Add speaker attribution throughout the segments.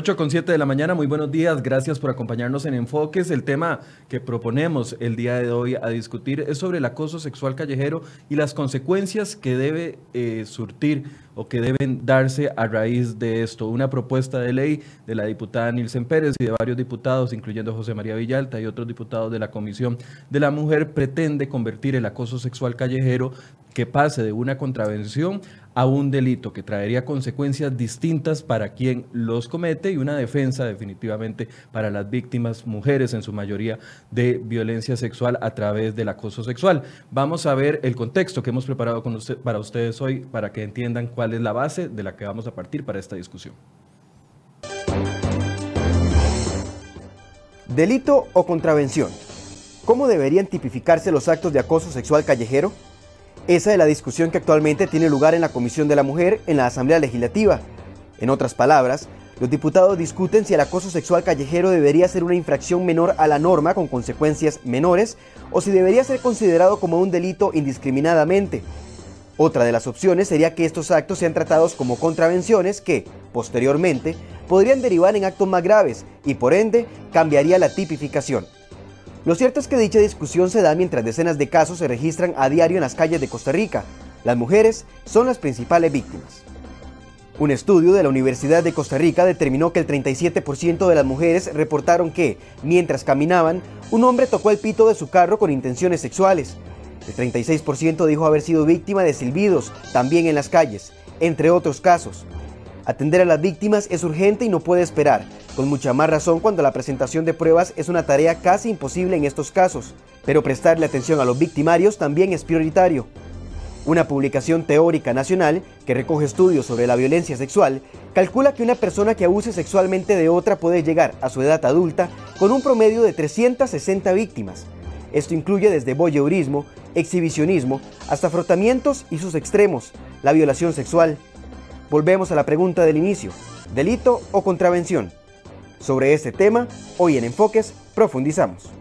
Speaker 1: 8 con 7 de la mañana, muy buenos días, gracias por acompañarnos en Enfoques. El tema que proponemos el día de hoy a discutir es sobre el acoso sexual callejero y las consecuencias que debe eh, surtir o que deben darse a raíz de esto. Una propuesta de ley de la diputada Nilsen Pérez y de varios diputados, incluyendo José María Villalta y otros diputados de la Comisión de la Mujer, pretende convertir el acoso sexual callejero que pase de una contravención a un delito que traería consecuencias distintas para quien los comete y una defensa definitivamente para las víctimas, mujeres en su mayoría, de violencia sexual a través del acoso sexual. Vamos a ver el contexto que hemos preparado para ustedes hoy para que entiendan cuál es la base de la que vamos a partir para esta discusión.
Speaker 2: Delito o contravención. ¿Cómo deberían tipificarse los actos de acoso sexual callejero? Esa es la discusión que actualmente tiene lugar en la Comisión de la Mujer en la Asamblea Legislativa. En otras palabras, los diputados discuten si el acoso sexual callejero debería ser una infracción menor a la norma con consecuencias menores o si debería ser considerado como un delito indiscriminadamente. Otra de las opciones sería que estos actos sean tratados como contravenciones que, posteriormente, podrían derivar en actos más graves y por ende cambiaría la tipificación. Lo cierto es que dicha discusión se da mientras decenas de casos se registran a diario en las calles de Costa Rica. Las mujeres son las principales víctimas. Un estudio de la Universidad de Costa Rica determinó que el 37% de las mujeres reportaron que, mientras caminaban, un hombre tocó el pito de su carro con intenciones sexuales. El 36% dijo haber sido víctima de silbidos, también en las calles, entre otros casos. Atender a las víctimas es urgente y no puede esperar, con mucha más razón cuando la presentación de pruebas es una tarea casi imposible en estos casos, pero prestarle atención a los victimarios también es prioritario. Una publicación teórica nacional que recoge estudios sobre la violencia sexual calcula que una persona que abuse sexualmente de otra puede llegar a su edad adulta con un promedio de 360 víctimas. Esto incluye desde voyeurismo, exhibicionismo, hasta frotamientos y sus extremos, la violación sexual. Volvemos a la pregunta del inicio, ¿delito o contravención? Sobre este tema, hoy en Enfoques profundizamos.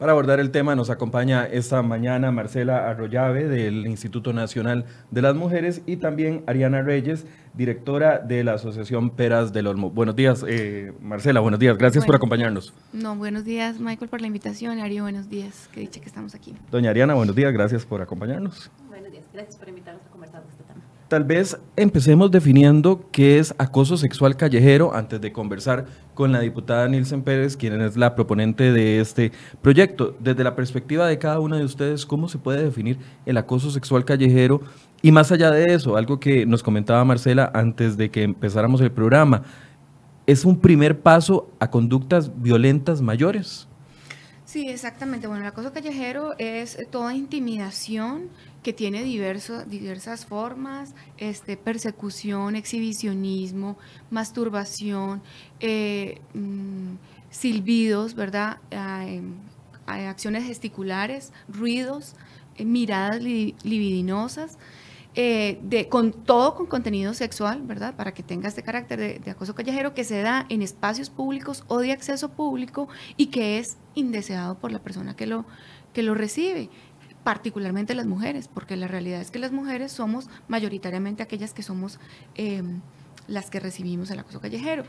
Speaker 1: Para abordar el tema nos acompaña esta mañana Marcela Arroyave del Instituto Nacional de las Mujeres y también Ariana Reyes, directora de la Asociación Peras del Olmo. Buenos días, eh, Marcela, buenos días, gracias por acompañarnos.
Speaker 3: No, buenos días, Michael, por la invitación. Ari, buenos días, que dicha que estamos aquí.
Speaker 1: Doña Ariana, buenos días, gracias por acompañarnos.
Speaker 4: Buenos días, gracias por invitarnos a conversar de este tema.
Speaker 1: Tal vez empecemos definiendo qué es acoso sexual callejero antes de conversar con la diputada Nilsen Pérez, quien es la proponente de este proyecto. Desde la perspectiva de cada una de ustedes, ¿cómo se puede definir el acoso sexual callejero? Y más allá de eso, algo que nos comentaba Marcela antes de que empezáramos el programa, ¿es un primer paso a conductas violentas mayores?
Speaker 3: Sí, exactamente. Bueno, el acoso callejero es toda intimidación que tiene diversas formas, este, persecución, exhibicionismo, masturbación, eh, mm, silbidos, ¿verdad? acciones gesticulares, ruidos, eh, miradas libidinosas. Eh, de, con todo con contenido sexual, ¿verdad? Para que tenga este carácter de, acoso callejero que se da en espacios públicos o de acceso público y que es indeseado por la persona que lo, que lo recibe particularmente las mujeres, porque la realidad es que las mujeres somos mayoritariamente aquellas que somos em, las que recibimos el acoso callejero.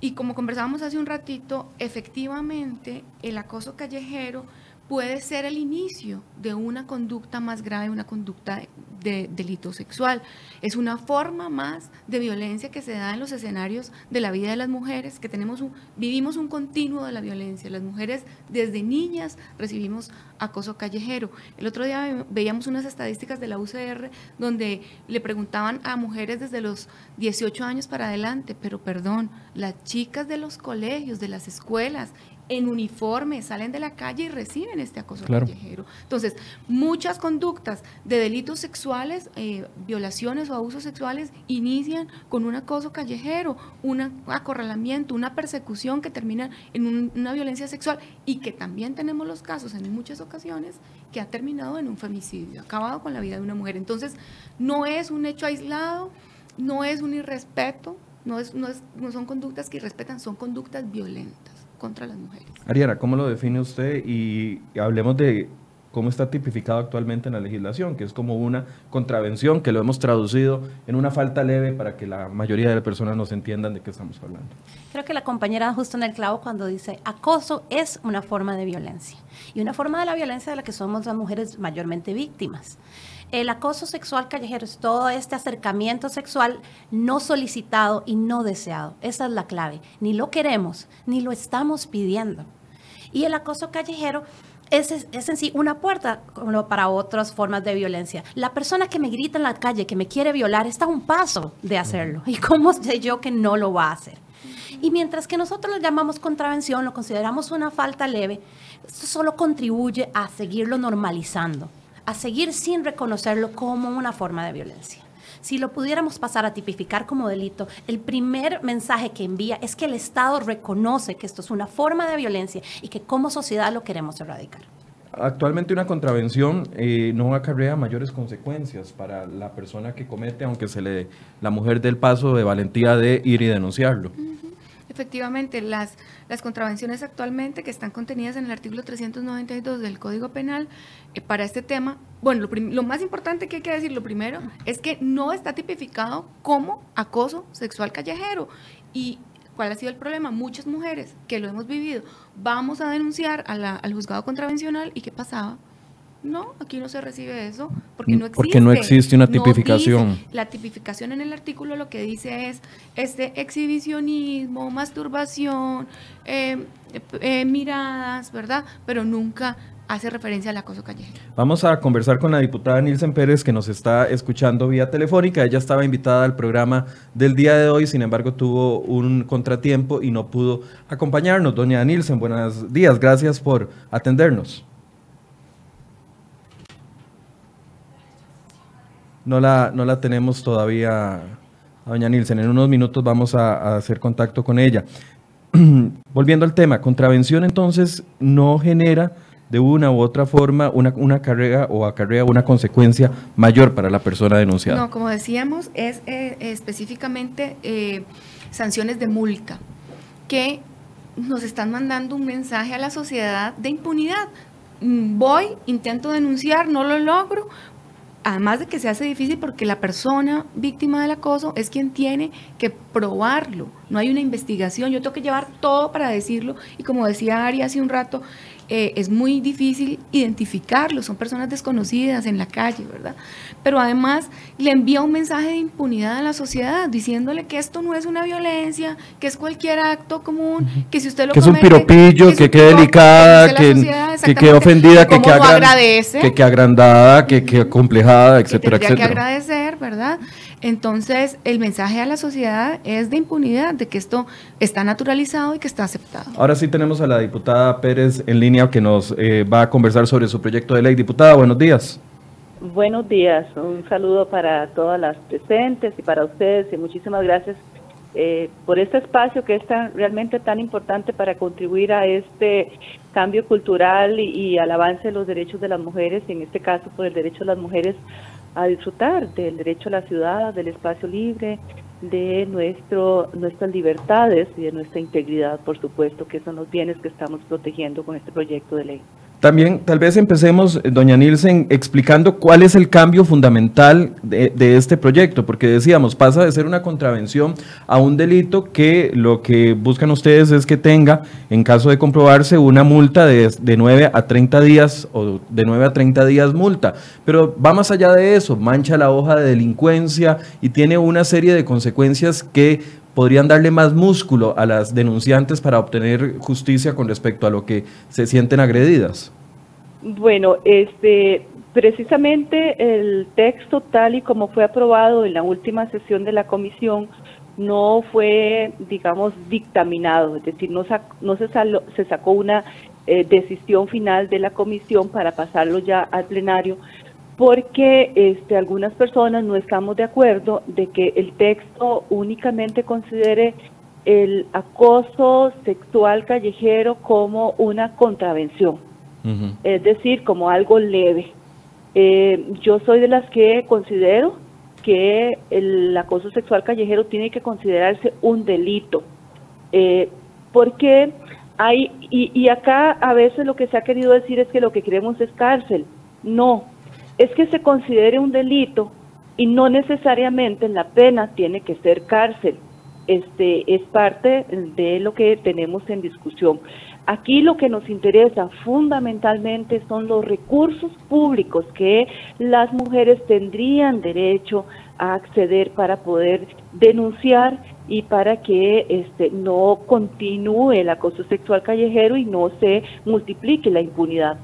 Speaker 3: Y como conversábamos hace un ratito, efectivamente el acoso callejero puede ser el inicio de una conducta más grave, una conducta de delito sexual. Es una forma más de violencia que se da en los escenarios de la vida de las mujeres, que tenemos un, vivimos un continuo de la violencia. Las mujeres desde niñas recibimos acoso callejero. El otro día veíamos unas estadísticas de la UCR donde le preguntaban a mujeres desde los 18 años para adelante, pero perdón, las chicas de los colegios, de las escuelas, en uniforme, salen de la calle y reciben este acoso callejero. Entonces, muchas conductas de delitos sexuales, eh, violaciones o abusos sexuales inician con un acoso callejero, un acorralamiento, una persecución que termina en una violencia sexual y que también tenemos los casos en muchas ocasiones que ha terminado en un femicidio, acabado con la vida de una mujer. Entonces, no es un hecho aislado, no es un irrespeto, no, es, no, es, no son conductas que irrespetan, son conductas violentas contra las mujeres.
Speaker 1: Ariana, ¿cómo lo define usted? Y hablemos de cómo está tipificado actualmente en la legislación, que es como una contravención que lo hemos traducido en una falta leve para que la mayoría de las personas nos entiendan de qué estamos hablando.
Speaker 4: Creo que la compañera justo en el clavo cuando dice acoso es una forma de violencia y una forma de la violencia de la que somos las mujeres mayormente víctimas. El acoso sexual callejero es todo este acercamiento sexual no solicitado y no deseado. Esa es la clave. Ni lo queremos, ni lo estamos pidiendo. Y el acoso callejero es, es, en sí una puerta para otras formas de violencia. La persona que me grita en la calle, que me quiere violar, está a un paso de hacerlo. ¿Y cómo sé yo que no lo va a hacer? Y mientras que nosotros lo llamamos contravención, lo consideramos una falta leve, esto solo contribuye a seguirlo normalizando a seguir sin reconocerlo como una forma de violencia. Si lo pudiéramos pasar a tipificar como delito, el primer mensaje que envía es que el Estado reconoce que esto es una forma de violencia y que como sociedad lo queremos erradicar.
Speaker 1: Actualmente una contravención eh, no acarrea mayores consecuencias para la persona que comete, aunque se le dé la mujer del paso de valentía de ir y denunciarlo.
Speaker 3: Efectivamente, las, las contravenciones actualmente que están contenidas en el artículo 392 del Código Penal eh, para este tema, bueno, lo, lo, más importante que hay que decir, lo primero, es que no está tipificado como acoso sexual callejero. ¿Y cuál ha sido el problema? Muchas mujeres que lo hemos vivido, vamos a denunciar a al juzgado contravencional y ¿qué pasaba? No, aquí no se recibe eso porque no existe.
Speaker 1: Porque no existe una tipificación.
Speaker 3: la tipificación en el artículo lo que dice es este exhibicionismo, masturbación, eh, eh, miradas, ¿verdad? Pero nunca hace referencia al acoso callejero.
Speaker 1: Vamos a conversar con la diputada Nilsen Pérez que nos está escuchando vía telefónica. Ella estaba invitada al programa del día de hoy, sin embargo tuvo un contratiempo y no pudo acompañarnos. Doña Nilsen, buenos días, gracias por atendernos. No la, no la tenemos todavía a doña Nielsen. En unos minutos vamos a, hacer contacto con ella. Volviendo al tema, contravención entonces no genera de una u otra forma una, una carrera o acarrea una consecuencia mayor para la persona denunciada.
Speaker 3: No, como decíamos, es eh, específicamente eh, sanciones de multa que nos están mandando un mensaje a la sociedad de impunidad. Mm, voy, intento denunciar, no lo logro, además de que se hace difícil porque la persona víctima del acoso es quien tiene que probarlo. No hay una investigación, yo tengo que llevar todo para decirlo y como decía Ari hace un rato, eh, es muy difícil identificarlo, son personas desconocidas en la calle, ¿verdad? Pero además le envía un mensaje de impunidad a la sociedad, diciéndole que esto no es una violencia, que es cualquier acto común, que si usted lo
Speaker 1: Que es un piropillo, que, quede delicada, que, que quede ofendida, que quede que, agrandada, que quede complejada, etcétera,
Speaker 3: que etcétera. que agradecer, ¿verdad? Entonces, el mensaje a la sociedad es de impunidad, de que esto está naturalizado y que está aceptado.
Speaker 1: Ahora sí tenemos a la diputada Pérez en línea que nos eh, va a conversar sobre su proyecto de ley. Diputada, buenos días.
Speaker 5: Buenos días, un saludo para todas las presentes y para ustedes y muchísimas gracias eh, por este espacio que es realmente tan importante para contribuir a este cambio cultural y, y, al avance de los derechos de las mujeres, y en este caso por el derecho de las mujeres a disfrutar del derecho a la ciudad, del espacio libre, de nuestro, nuestras libertades y de nuestra integridad, por supuesto, que son los bienes que estamos protegiendo con este proyecto de ley.
Speaker 1: También tal vez empecemos, eh, doña Nielsen, explicando cuál es el cambio fundamental de, este proyecto, porque decíamos, pasa de ser una contravención a un delito que lo que buscan ustedes es que tenga, en caso de comprobarse, una multa de, de 9 a 30 días o de 9 a 30 días multa. Pero va más allá de eso, mancha la hoja de delincuencia y tiene una serie de consecuencias que podrían darle más músculo a las denunciantes para obtener justicia con respecto a lo que se sienten agredidas?
Speaker 5: Bueno, este, precisamente el texto tal y como fue aprobado en la última sesión de la comisión no fue, digamos, dictaminado, es decir, no, no se, se, sacó una eh, decisión final de la comisión para pasarlo ya al plenario, porque este, algunas personas no estamos de acuerdo de que el texto únicamente considere el acoso sexual callejero como una contravención, es decir, como algo leve. Eh, yo soy de las que considero que el acoso sexual callejero tiene que considerarse un delito, eh, porque hay, y, y acá a veces lo que se ha querido decir es que lo que queremos es cárcel, No, es que se considere un delito y no necesariamente la pena tiene que ser cárcel. Este es parte de lo que tenemos en discusión. Aquí lo que nos interesa fundamentalmente son los recursos públicos que las mujeres tendrían derecho a acceder para poder denunciar y para que este, no continúe el acoso sexual callejero y no se multiplique la impunidad.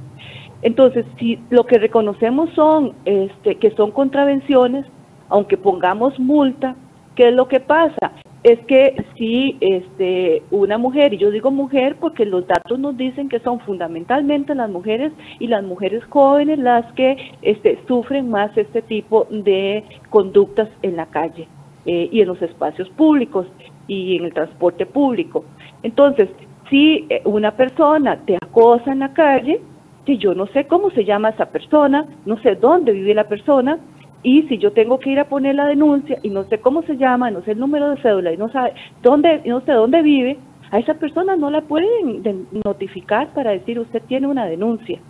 Speaker 5: Entonces, si lo que reconocemos son este, que son contravenciones, aunque pongamos multa, ¿qué es lo que pasa? Es que si este, una mujer, y yo digo mujer porque los datos nos dicen que son fundamentalmente las mujeres y las mujeres jóvenes las que este, sufren más este tipo de conductas en la calle eh, y en los espacios públicos y en el transporte público. Entonces, si eh, una persona te acosa en la calle, si yo no sé cómo se llama esa persona, no sé dónde vive la persona, y si yo tengo que ir a poner la denuncia y no sé cómo se llama, no sé el número de cédula y no sabe dónde, no sé dónde vive, a esa persona no la pueden notificar para decir usted tiene una denuncia.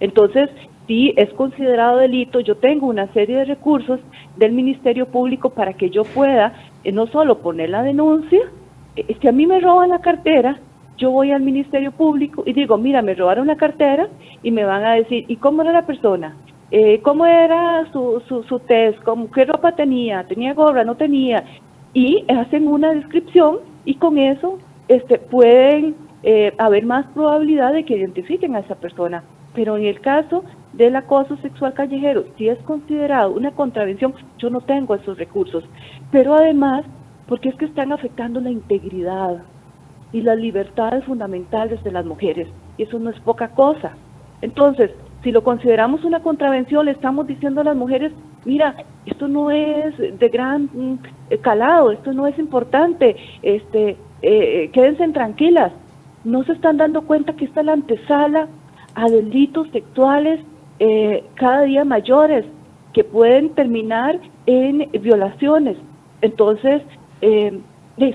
Speaker 5: Entonces, si es considerado delito, yo tengo una serie de recursos del Ministerio Público para que yo pueda eh, no solo poner la denuncia, eh, si a mí me roban la cartera, yo voy al Ministerio Público y digo, mira, me robaron la cartera y me van a decir, ¿y cómo era la persona? Eh, ¿Cómo era su, su, su test? ¿Cómo, ¿Qué ropa tenía? ¿Tenía gorra? ¿No tenía? Y hacen una descripción y con eso este, pueden eh, haber más probabilidad de que identifiquen a esa persona. Pero en el caso del acoso sexual callejero, si es considerado una contravención, yo no tengo esos recursos. Pero además, porque es que están afectando la integridad, y las libertades fundamentales de las mujeres. Y eso no es poca cosa. Entonces, si lo consideramos una contravención, le estamos diciendo a las mujeres, mira, esto no es de gran mm, calado, esto no es importante, este, eh, quédense tranquilas. No se están dando cuenta que está la antesala a delitos sexuales eh, cada día mayores que pueden terminar en violaciones. Entonces, eh,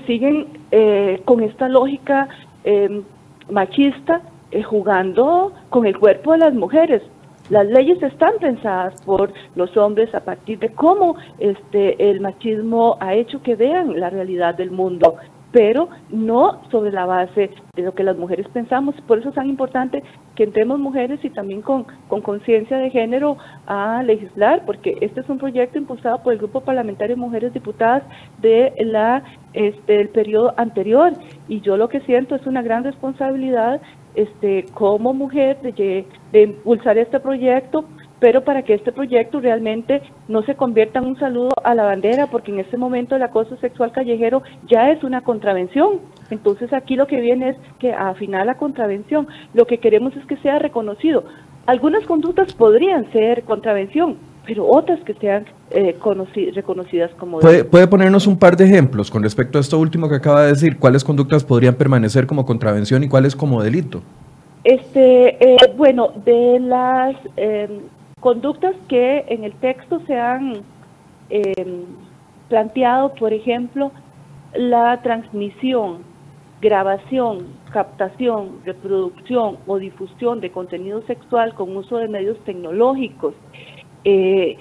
Speaker 5: siguen eh, con esta lógica eh, machista eh, jugando con el cuerpo de las mujeres. Las leyes están pensadas por los hombres a partir de cómo este el machismo ha hecho que vean la realidad del mundo pero no sobre la base de lo que las mujeres pensamos. Por eso es tan importante que entremos mujeres y también con conciencia de género a legislar, porque este es un proyecto impulsado por el Grupo Parlamentario Mujeres Diputadas de la este, del periodo anterior y yo lo que siento es una gran responsabilidad este como mujer de, de impulsar este proyecto pero para que este proyecto realmente no se convierta en un saludo a la bandera, porque en este momento el acoso sexual callejero ya es una contravención. Entonces aquí lo que viene es que afinar la contravención. Lo que queremos es que sea reconocido. Algunas conductas podrían ser contravención, pero otras que sean eh, reconocidas como
Speaker 1: ¿Puede, ¿Puede, ponernos un par de ejemplos con respecto a esto último que acaba de decir? ¿Cuáles conductas podrían permanecer como contravención y cuáles como delito?
Speaker 5: Este, eh, bueno, de las eh, conductas que en el texto se han em, planteado, por ejemplo, la transmisión, grabación, captación, reproducción o difusión de contenido sexual con uso de medios tecnológicos. Eh,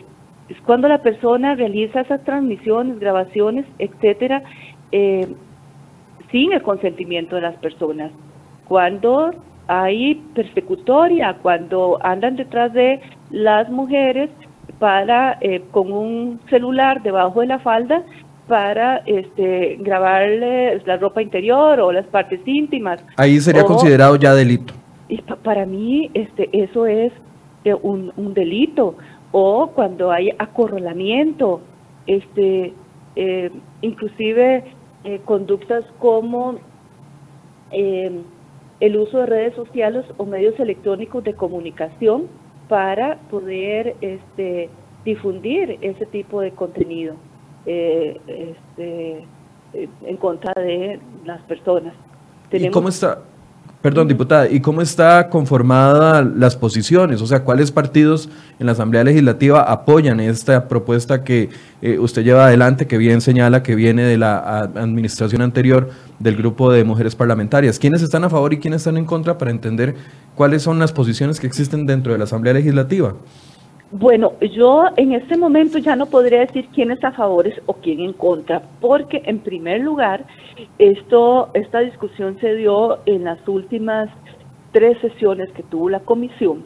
Speaker 5: es cuando la persona realiza esas transmisiones, grabaciones, etcétera, eh, sin el consentimiento de las personas. Cuando hay persecutoria, cuando andan detrás de las mujeres para eh, con un celular debajo de la falda para este, grabarles la ropa interior o las partes íntimas.
Speaker 1: Ahí sería considerado ya delito.
Speaker 5: Y para mí este, eso es eh, un, un, delito. O cuando hay acorralamiento, este, eh, inclusive conductas como el uso de redes sociales o medios electrónicos de comunicación para poder este, difundir ese tipo de contenido eh, este, eh, en contra de las personas.
Speaker 1: ¿Y cómo está? Perdón, diputada, ¿y cómo está conformada las posiciones? O sea, ¿cuáles partidos en la Asamblea Legislativa apoyan esta propuesta que eh, usted lleva adelante, que bien señala que viene de la administración anterior del grupo de mujeres parlamentarias? ¿Quiénes están a favor y quiénes están en contra para entender cuáles son las posiciones que existen dentro de la Asamblea Legislativa?
Speaker 5: Bueno, yo en este momento ya no podría decir quién está a favor o quién en contra, porque en primer lugar, esto, esta discusión se dio en las últimas tres sesiones que tuvo la comisión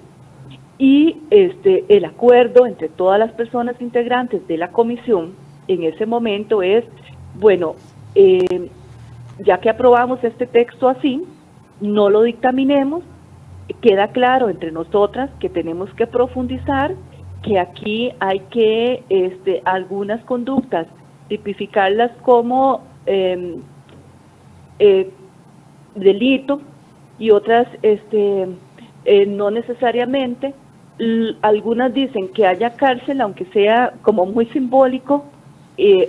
Speaker 5: y este, el acuerdo entre todas las personas integrantes de la comisión en ese momento es, bueno, eh, ya que aprobamos este texto así, no lo dictaminemos, queda claro entre nosotras que tenemos que profundizar que aquí hay que este, algunas conductas tipificarlas como em, eh, delito y otras este, eh, no necesariamente. algunas dicen que haya cárcel, aunque sea como muy simbólico,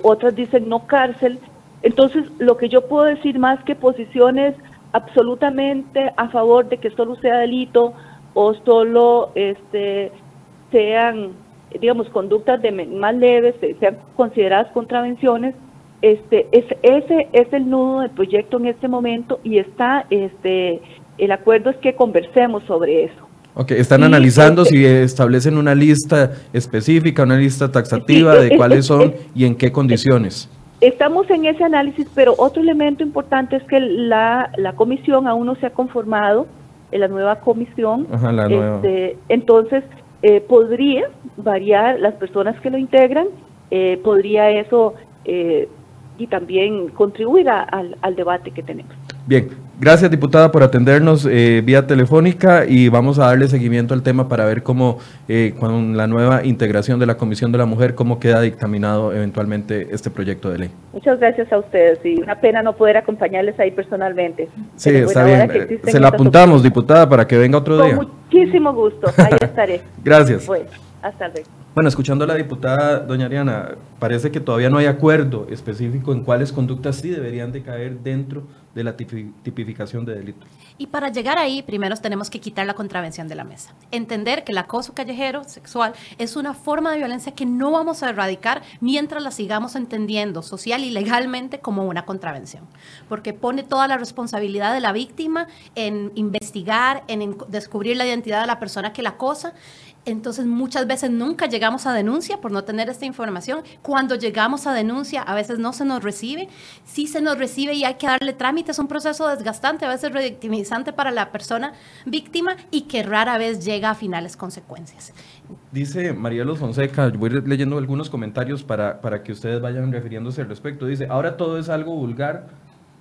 Speaker 5: otras dicen no cárcel. Entonces, lo que yo puedo decir más que posiciones absolutamente a favor de que solo sea delito o solo este, sean, digamos, conductas de más leves, sean consideradas contravenciones, este, es, ese es el nudo del proyecto en este momento y está, este, el acuerdo es que conversemos sobre eso.
Speaker 1: Ok, están analizando este si establecen una lista específica, una lista taxativa de cuáles son y en qué condiciones.
Speaker 5: Estamos en ese análisis, pero otro elemento importante es que la, la comisión aún no se ha conformado, en la nueva comisión.
Speaker 1: Ajá, la nueva.
Speaker 5: Este, entonces, eh, podría variar las personas que lo integran, eh, podría eso eh, y también contribuir al, al debate que tenemos.
Speaker 1: Bien, gracias diputada por atendernos eh, vía telefónica y vamos a darle seguimiento al tema para ver cómo eh, con la nueva integración de la Comisión de la Mujer, cómo queda dictaminado eventualmente este proyecto de ley.
Speaker 5: Muchas gracias a ustedes y una pena no poder acompañarles ahí personalmente.
Speaker 1: Sí, está bien. Eh, se la apuntamos, diputada, para que venga otro día.
Speaker 5: Muchísimo gusto, ahí estaré.
Speaker 1: gracias.
Speaker 5: Bueno, hasta luego.
Speaker 1: Bueno, escuchando a la diputada doña Ariana, parece que todavía no hay acuerdo específico en cuáles conductas sí deberían de caer dentro de la tipificación de delito.
Speaker 4: Y para llegar ahí, primero tenemos que quitar la contravención de la mesa. Entender que el acoso callejero sexual es una forma de violencia que no vamos a erradicar mientras la sigamos entendiendo social y legalmente como una contravención. Porque pone toda la responsabilidad de la víctima en investigar, en descubrir la identidad de la persona que la acosa entonces muchas veces nunca llegamos a denuncia por no tener esta información. Cuando llegamos a denuncia a veces no se nos recibe. Sí se nos recibe y hay que darle trámite. Es un proceso desgastante, a veces revictimizante para la persona víctima y que rara vez llega a finales consecuencias.
Speaker 1: Dice Marielo Fonseca, voy leyendo algunos comentarios para, para que ustedes vayan refiriéndose al respecto. Dice, ahora todo es algo vulgar,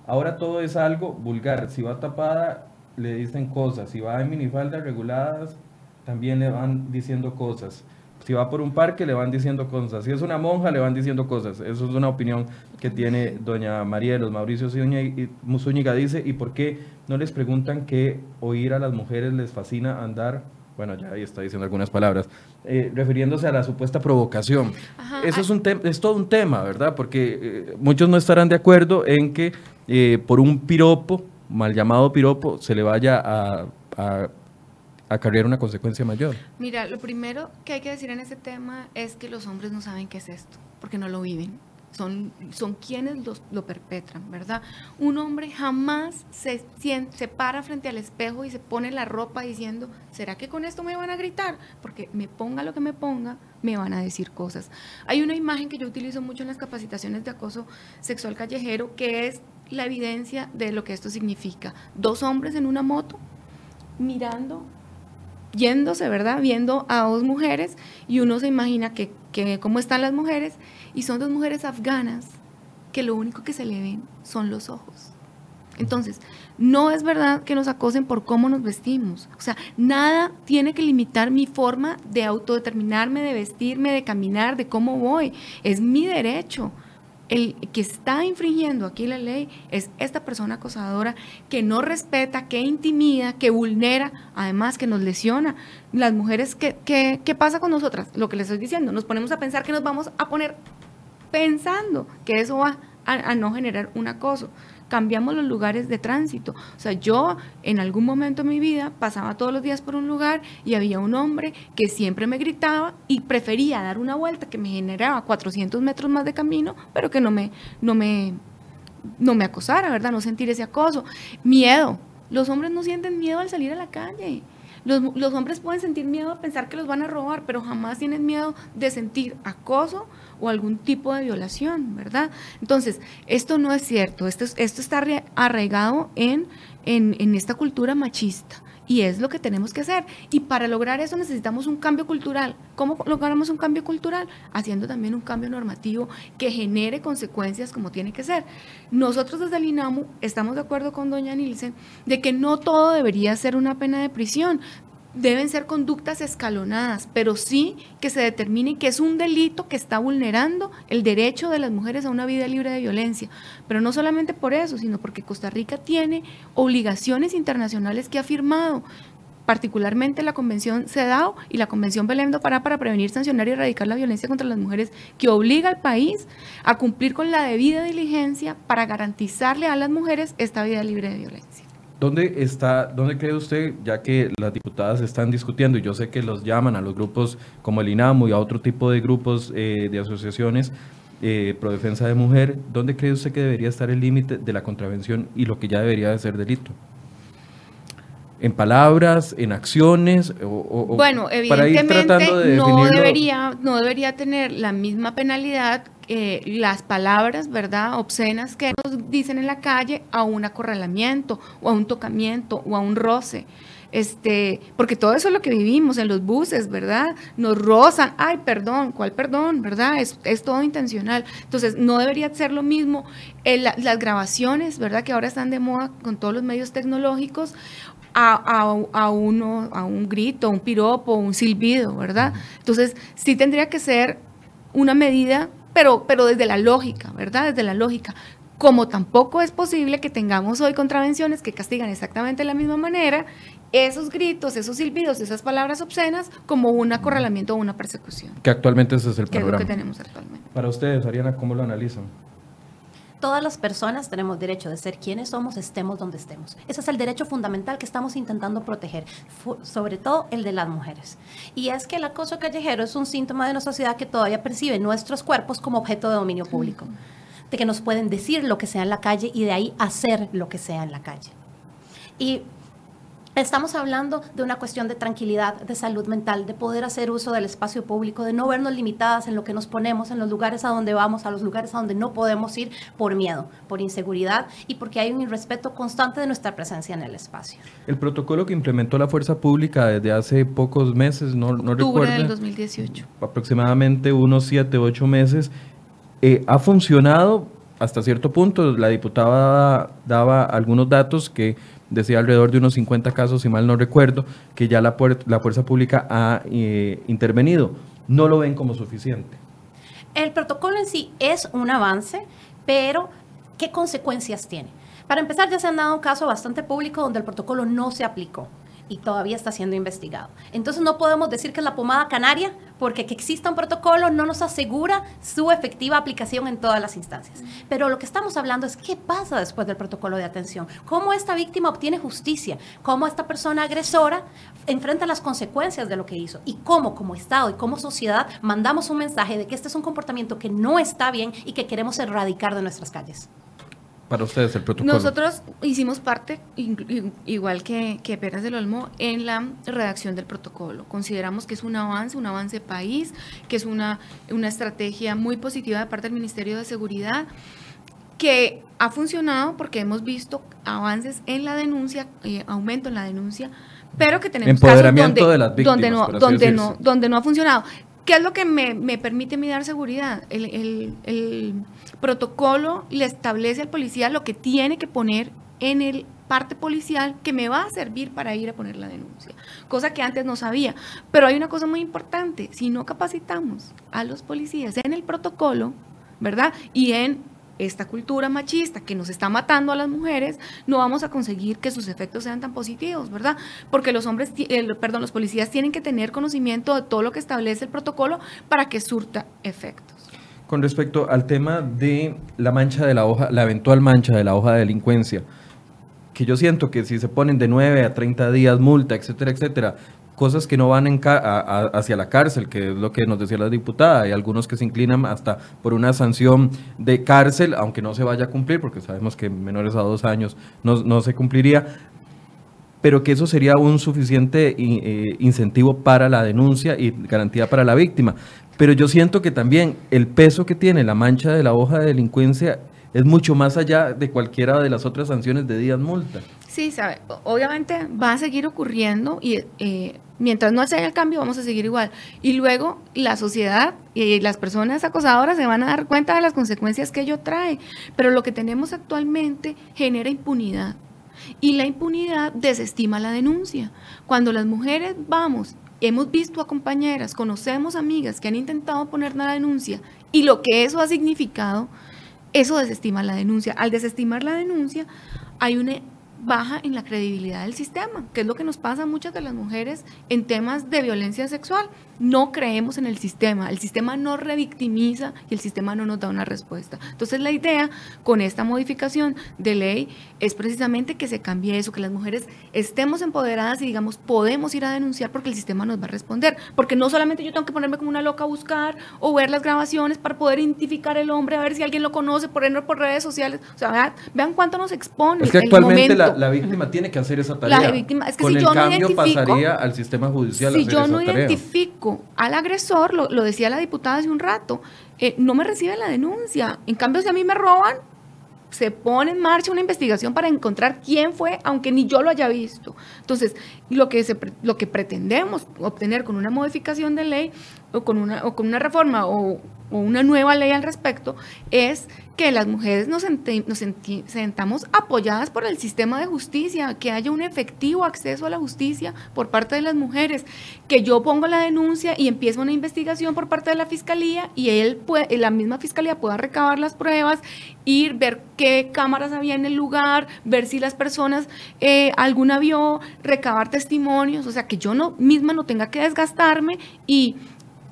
Speaker 1: ahora todo es algo vulgar. Si va tapada, le dicen cosas. Si va en minifaldas reguladas, también le van diciendo cosas. Si va por un parque, le van diciendo cosas. Si es una monja, le van diciendo cosas. Eso es una opinión que tiene doña Marielos. Mauricio Zúñiga dice, ¿y por qué no les preguntan que oír a las mujeres les fascina andar? Bueno, ya ahí está diciendo algunas palabras, eh, refiriéndose a la supuesta provocación. Eso es, un es todo un tema, ¿verdad? Porque eh, muchos no estarán de acuerdo en que eh, por un piropo, mal llamado piropo, se le vaya a acarrear una consecuencia mayor.
Speaker 3: Mira, lo primero que hay que decir en este tema es que los hombres no saben qué es esto, porque no lo viven. Son, son quienes los, lo perpetran, ¿verdad? Un hombre jamás se, se para frente al espejo y se pone la ropa diciendo, ¿será que con esto me van a gritar? Porque me ponga lo que me ponga, me van a decir cosas. Hay una imagen que yo utilizo mucho en las capacitaciones de acoso sexual callejero, que es la evidencia de lo que esto significa. Dos hombres en una moto mirando yéndose, ¿verdad? Viendo a dos mujeres y uno se imagina que, que cómo están las mujeres y son dos mujeres afganas que lo único que se le ven son los ojos. Entonces, no es verdad que nos acosen por cómo nos vestimos. O sea, nada tiene que limitar mi forma de autodeterminarme, de vestirme, de caminar, de cómo voy. Es mi derecho el que está infringiendo aquí la ley es esta persona acosadora que no respeta, que intimida, que vulnera, además que nos lesiona. Las mujeres, ¿qué, qué, pasa con nosotras? Lo que les estoy diciendo, nos ponemos a pensar que nos vamos a poner pensando que eso va a, no generar un acoso. Cambiamos los lugares de tránsito. O sea, yo en algún momento de mi vida pasaba todos los días por un lugar y había un hombre que siempre me gritaba y prefería dar una vuelta que me generaba 400 metros más de camino, pero que no me, no me, no me acosara, ¿verdad? No sentir ese acoso. Miedo. Los hombres no sienten miedo al salir a la calle. Los, los, hombres pueden sentir miedo a pensar que los van a robar, pero jamás tienen miedo de sentir acoso o algún tipo de violación, ¿verdad? Entonces, esto no es cierto, esto, esto está arraigado en, en, en esta cultura machista. Y es lo que tenemos que hacer. Y para lograr eso necesitamos un cambio cultural. ¿Cómo logramos un cambio cultural? Haciendo también un cambio normativo que genere consecuencias como tiene que ser. Nosotros desde el INAMU estamos de acuerdo con doña Nielsen de que no todo debería ser una pena de prisión deben ser conductas escalonadas, pero sí que se determine que es un delito que está vulnerando el derecho de las mujeres a una vida libre de violencia. Pero no solamente por eso, sino porque Costa Rica tiene obligaciones internacionales que ha firmado particularmente la Convención CEDAW y la Convención Belém para prevenir, sancionar y erradicar la violencia contra las mujeres, que obliga al país a cumplir con la debida diligencia para garantizarle a las mujeres esta vida libre de violencia.
Speaker 1: ¿Dónde está, dónde cree usted, ya que las diputadas están discutiendo y yo sé que los llaman a los grupos como el INAMU y a otro tipo de grupos eh, de asociaciones eh, pro defensa de mujer, ¿dónde cree usted que debería estar el límite de la contravención y lo que ya debería de ser delito? en palabras, en acciones, o,
Speaker 3: bueno, evidentemente no debería, no debería tener la misma penalidad eh, las palabras, ¿verdad?, obscenas que nos dicen en la calle a un acorralamiento o a un tocamiento o a un roce. Este, porque todo eso es lo que vivimos en los buses, ¿verdad? Nos rozan, ay, perdón, ¿cuál perdón? ¿Verdad? Es, todo intencional. Entonces, no debería ser lo mismo las grabaciones, ¿verdad? Que ahora están de moda con todos los medios tecnológicos, a, uno, a un grito, un piropo, un silbido, ¿verdad? Entonces, sí tendría que ser una medida, pero, pero desde la lógica, ¿verdad? Desde la lógica. Como tampoco es posible que tengamos hoy contravenciones que castigan exactamente de la misma manera esos gritos, esos silbidos, esas palabras obscenas como un acorralamiento o una persecución.
Speaker 1: Que actualmente ese es el
Speaker 3: programa. que tenemos actualmente.
Speaker 1: Para ustedes, Ariana, ¿cómo lo analizan?
Speaker 4: Todas las personas tenemos derecho de ser quienes somos, estemos donde estemos. Ese es el derecho fundamental que estamos intentando proteger, sobre todo el de las mujeres. Y es que el acoso callejero es un síntoma de una sociedad que todavía percibe nuestros cuerpos como objeto de dominio público, de que nos pueden decir lo que sea en la calle y de ahí hacer lo que sea en la calle. Y Estamos hablando de una cuestión de tranquilidad, de salud mental, de poder hacer uso del espacio público, de no vernos limitadas en lo que nos ponemos, en los lugares a donde vamos, a los lugares a donde no podemos ir por miedo, por inseguridad y porque hay un irrespeto constante de nuestra presencia en el espacio.
Speaker 1: El protocolo que implementó la fuerza pública desde hace pocos meses, no, no
Speaker 3: Octubre del 2018.
Speaker 1: Aproximadamente unos 7, 8 meses, eh, ha funcionado hasta cierto punto. La diputada daba algunos datos que decía alrededor de unos 50 casos, si mal no recuerdo, que ya la, la fuerza pública ha eh, intervenido. No lo ven como suficiente.
Speaker 4: El protocolo en sí es un avance, pero ¿qué consecuencias tiene? Para empezar, ya se han dado un caso bastante público donde el protocolo no se aplicó y todavía está siendo investigado. Entonces no podemos decir que es la pomada canaria porque que exista un protocolo no nos asegura su efectiva aplicación en todas las instancias. Pero lo que estamos hablando es qué pasa después del protocolo de atención, cómo esta víctima obtiene justicia, cómo esta persona agresora enfrenta las consecuencias de lo que hizo y cómo como Estado y como sociedad mandamos un mensaje de que este es un comportamiento que no está bien y que queremos erradicar de nuestras calles
Speaker 1: para ustedes el protocolo?
Speaker 3: Nosotros hicimos parte, igual que, que Peras del Olmo, en la redacción del protocolo. Consideramos que es un avance, un avance país, que es una, una estrategia muy positiva de parte del Ministerio de Seguridad, que ha funcionado porque hemos visto avances en la denuncia, eh, aumento en la denuncia, pero que tenemos
Speaker 1: casos donde,
Speaker 3: donde, no, donde, no, donde no ha funcionado. ¿Qué es lo que me, me permite mi dar seguridad? El, el, el, protocolo le establece al policía lo que tiene que poner en el parte policial que me va a servir para ir a poner la denuncia, cosa que antes no sabía. Pero hay una cosa muy importante, si no capacitamos a los policías en el protocolo, ¿verdad? Y en esta cultura machista que nos está matando a las mujeres, no vamos a conseguir que sus efectos sean tan positivos, ¿verdad? Porque los hombres, perdón, los policías tienen que tener conocimiento de todo lo que establece el protocolo para que surta efectos.
Speaker 1: Con respecto al tema de la mancha de la hoja, la eventual mancha de la hoja de delincuencia, que yo siento que si se ponen de 9 a 30 días multa, etcétera, etcétera, cosas que no van en hacia la cárcel, que es lo que nos decía la diputada, hay algunos que se inclinan hasta por una sanción de cárcel, aunque no se vaya a cumplir, porque sabemos que menores a dos años no, no se cumpliría, pero que eso sería un suficiente eh, incentivo para la denuncia y garantía para la víctima. Pero yo siento que también el peso que tiene la mancha de la hoja de delincuencia es mucho más allá de cualquiera de las otras sanciones de días multa.
Speaker 3: Sí, sabe, obviamente va a seguir ocurriendo y eh, mientras no haya el cambio vamos a seguir igual. Y luego la sociedad y las personas acosadoras se van a dar cuenta de las consecuencias que ello trae. Pero lo que tenemos actualmente genera impunidad. Y la impunidad desestima la denuncia. Cuando las mujeres vamos, hemos visto a compañeras, conocemos amigas que han intentado poner la denuncia y lo que eso ha significado, eso desestima la denuncia. Al desestimar la denuncia, hay una baja en la credibilidad del sistema, que es lo que nos pasa a muchas de las mujeres en temas de violencia sexual no creemos en el sistema, el sistema no revictimiza y el sistema no nos da una respuesta. Entonces la idea con esta modificación de ley es precisamente que se cambie eso, que las mujeres estemos empoderadas y digamos podemos ir a denunciar porque el sistema nos va a responder, porque no solamente yo tengo que ponerme como una loca a buscar o ver las grabaciones para poder identificar el hombre, a ver si alguien lo conoce, ponerlo por redes sociales, o sea, vean, cuánto nos expone.
Speaker 1: Es que actualmente la, víctima tiene que hacer esa tarea.
Speaker 3: La víctima, es que
Speaker 1: con
Speaker 3: si
Speaker 1: el
Speaker 3: yo
Speaker 1: cambio
Speaker 3: no
Speaker 1: pasaría al sistema judicial.
Speaker 3: Si yo no identifico al agresor, lo, decía la diputada hace un rato, eh, no me recibe la denuncia. En cambio, si a mí me roban, se pone en marcha una investigación para encontrar quién fue, aunque ni yo lo haya visto. Entonces, lo que, lo que pretendemos obtener con una modificación de ley o con una, o con una reforma o, o una nueva ley al respecto es que las mujeres nos, nos sentamos apoyadas por el sistema de justicia, que haya un efectivo acceso a la justicia por parte de las mujeres, que yo pongo la denuncia y empieza una investigación por parte de la fiscalía y él puede, la misma fiscalía pueda recabar las pruebas, ir, ver qué cámaras había en el lugar, ver si las personas, eh, alguna vio, recabar testimonios, o sea, que yo no misma no tenga que desgastarme y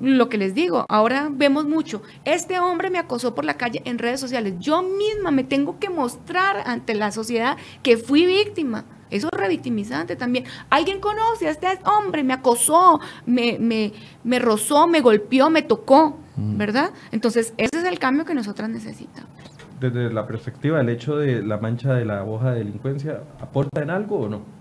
Speaker 3: lo que les digo, ahora vemos mucho, este hombre me acosó por la calle en redes sociales, yo misma me tengo que mostrar ante la sociedad que fui víctima. Eso es revictimizante también. Alguien conoce a este hombre, me acosó, me, me, me rozó, me golpeó, me tocó, mm. ¿verdad? Entonces, ese es el cambio que nosotras necesitamos.
Speaker 1: Desde la perspectiva, el hecho de la mancha de la hoja de delincuencia, ¿aporta en algo o no?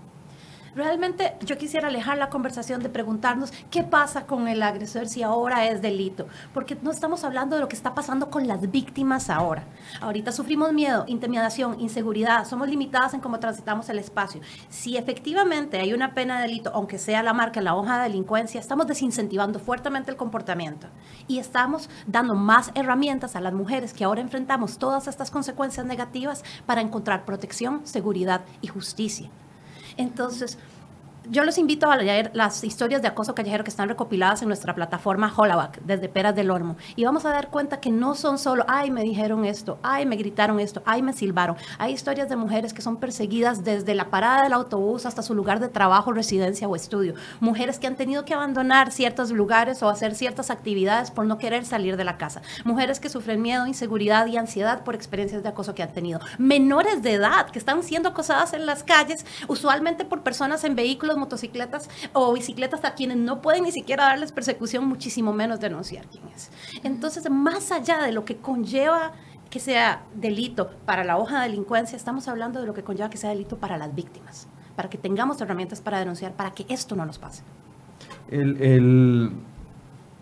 Speaker 4: Realmente yo quisiera alejar la conversación de preguntarnos qué pasa con el agresor si ahora es delito, porque no estamos hablando de lo que está pasando con las víctimas ahora. Ahorita sufrimos miedo, intimidación, inseguridad, somos limitadas en cómo transitamos el espacio. Si efectivamente hay una pena de delito, aunque sea la marca la hoja de delincuencia, estamos desincentivando fuertemente el comportamiento y estamos dando más herramientas a las mujeres que ahora enfrentamos todas estas consecuencias negativas para encontrar protección, seguridad y justicia. Entonces, yo los invito a leer las historias de acoso callejero que están recopiladas en nuestra plataforma Hollaback, desde Peras del Olmo. Y vamos a dar cuenta que no son solo, ay, me dijeron esto, ay, me gritaron esto, ay, me silbaron. Hay historias de mujeres que son perseguidas desde la parada del autobús hasta su lugar de trabajo, residencia o estudio. Mujeres que han tenido que abandonar ciertos lugares o hacer ciertas actividades por no querer salir de la casa. Mujeres que sufren miedo, inseguridad y ansiedad por experiencias de acoso que han tenido. Menores de edad que están siendo acosadas en las calles, usualmente por personas en vehículos motocicletas o bicicletas a quienes no pueden ni siquiera darles persecución, muchísimo menos denunciar quién es. Entonces, más allá de lo que conlleva que sea delito para la hoja de delincuencia, estamos hablando de lo que conlleva que sea delito para las víctimas, para que tengamos herramientas para denunciar, para que esto no nos pase.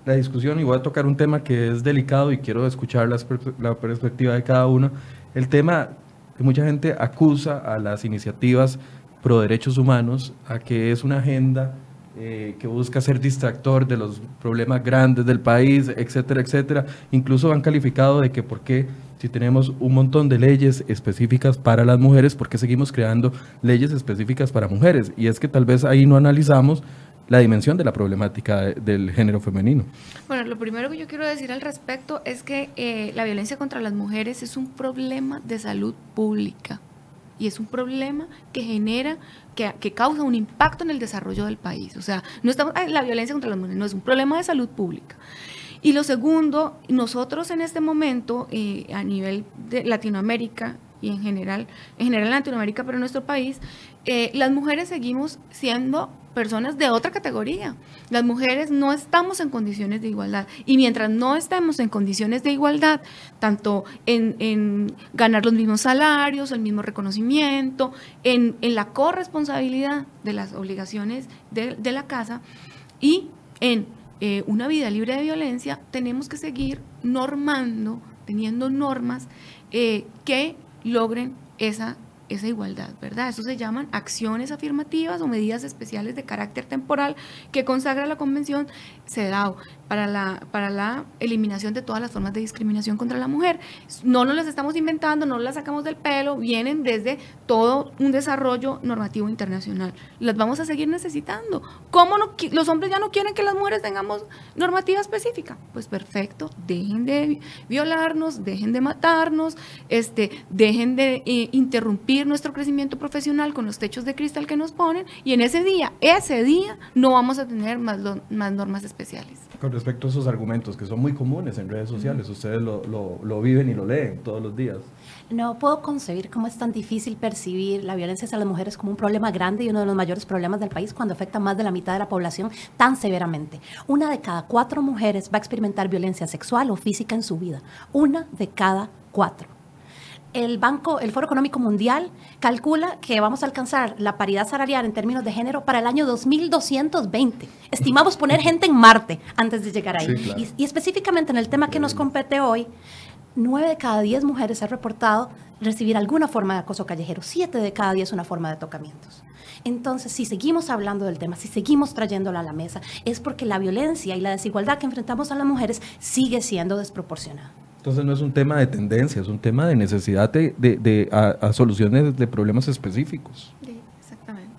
Speaker 1: la discusión, y voy a tocar un tema que es delicado y quiero escuchar la perspectiva de cada uno, el tema que mucha gente acusa a las iniciativas pro derechos humanos a que es una agenda eh, que busca ser distractor de los problemas grandes del país, etcétera, etcétera. Incluso han calificado de que por qué si tenemos un montón de leyes específicas para las mujeres, ¿por qué seguimos creando leyes específicas para mujeres? Y es que tal vez ahí no analizamos la dimensión de la problemática del género femenino.
Speaker 3: Bueno, lo primero que yo quiero decir al respecto es que eh, la violencia contra las mujeres es un problema de salud pública y es un problema que genera, que, que, causa un impacto en el desarrollo del país. O sea, no estamos, la violencia contra las mujeres no es un problema de salud pública. Y lo segundo, nosotros en este momento, eh, a nivel de Latinoamérica y en general, en general en Latinoamérica, pero en nuestro país, eh, las mujeres seguimos siendo personas de otra categoría. Las mujeres no estamos en condiciones de igualdad. Y mientras no estemos en condiciones de igualdad, tanto en, ganar los mismos salarios, el mismo reconocimiento, en, la corresponsabilidad de las obligaciones de, la casa y en eh, una vida libre de violencia, tenemos que seguir normando, teniendo normas eh, que logren esa esa igualdad, ¿verdad? Eso se llaman acciones afirmativas o medidas especiales de carácter temporal que consagra la Convención CEDAW para la, para la eliminación de todas las formas de discriminación contra la mujer. No nos las estamos inventando, no las sacamos del pelo, vienen desde todo un desarrollo normativo internacional. Las vamos a seguir necesitando. ¿Cómo no, los hombres ya no quieren que las mujeres tengamos normativa específica? Pues perfecto, dejen de violarnos, dejen de matarnos, este, dejen de eh, interrumpir nuestro crecimiento profesional con los techos de cristal que nos ponen y en ese día, ese día, no vamos a tener más, más normas especiales
Speaker 1: con respecto a esos argumentos que son muy comunes en redes sociales. Ustedes lo, lo, viven y lo leen todos los días.
Speaker 4: No puedo concebir cómo es tan difícil percibir la violencia hacia las mujeres como un problema grande y uno de los mayores problemas del país cuando afecta a más de la mitad de la población tan severamente. Una de cada cuatro mujeres va a experimentar violencia sexual o física en su vida. Una de cada cuatro el Banco, el Foro Económico Mundial calcula que vamos a alcanzar la paridad salarial en términos de género para el año 2220. Estimamos poner gente en Marte antes de llegar ahí. y, específicamente en el tema que nos compete hoy, nueve de cada diez mujeres han reportado recibir alguna forma de acoso callejero, siete de cada diez una forma de tocamientos. Entonces, si seguimos hablando del tema, si seguimos trayéndolo a la mesa, es porque la violencia y la desigualdad que enfrentamos a las mujeres sigue siendo desproporcionada.
Speaker 1: Entonces no es un tema de tendencia, es un tema de necesidad de, de, a, soluciones de problemas específicos. Sí, exactamente.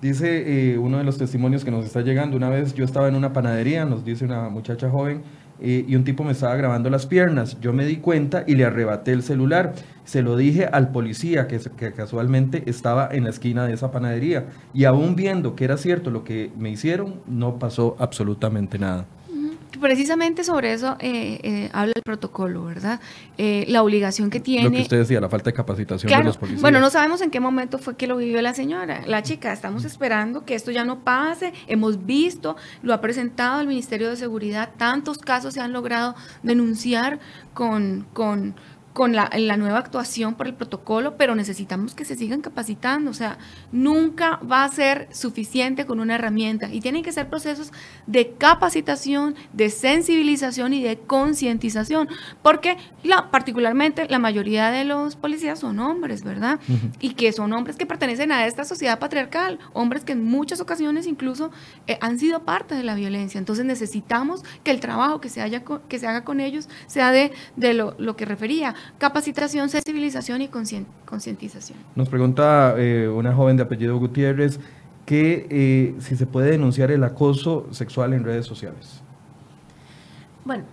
Speaker 1: Dice eh, uno de los testimonios que nos está llegando, una vez yo estaba en una panadería, nos dice una muchacha joven, eh, y un tipo me estaba grabando las piernas. Yo me di cuenta y le arrebaté el celular. Se lo dije al policía que, que casualmente estaba en la esquina de esa panadería. Y aún viendo que era cierto lo que me hicieron, no pasó absolutamente nada
Speaker 3: precisamente sobre eso eh, eh, habla el protocolo, ¿verdad? Eh, la obligación que tiene. Lo
Speaker 1: que usted decía, la falta de capacitación de los policías.
Speaker 3: Bueno, no sabemos en qué momento fue que lo vivió la señora, la chica. Estamos esperando que esto ya no pase. Hemos visto, lo ha presentado el Ministerio de Seguridad. Tantos casos se han logrado denunciar con, con con la, la, nueva actuación por el protocolo, pero necesitamos que se sigan capacitando. O sea, nunca va a ser suficiente con una herramienta y tienen que ser procesos de capacitación, de sensibilización y de concientización, porque la, particularmente la mayoría de los policías son hombres, ¿verdad? Y que son hombres que pertenecen a esta sociedad patriarcal, hombres que en muchas ocasiones incluso eh, han sido parte de la violencia. Entonces necesitamos que el trabajo que se, haya, que se haga con ellos sea de, de lo, lo que refería capacitación, sensibilización y concientización.
Speaker 1: Nos pregunta eh, una joven de apellido Gutiérrez que eh, si se puede denunciar el acoso sexual en redes sociales.
Speaker 4: Bueno,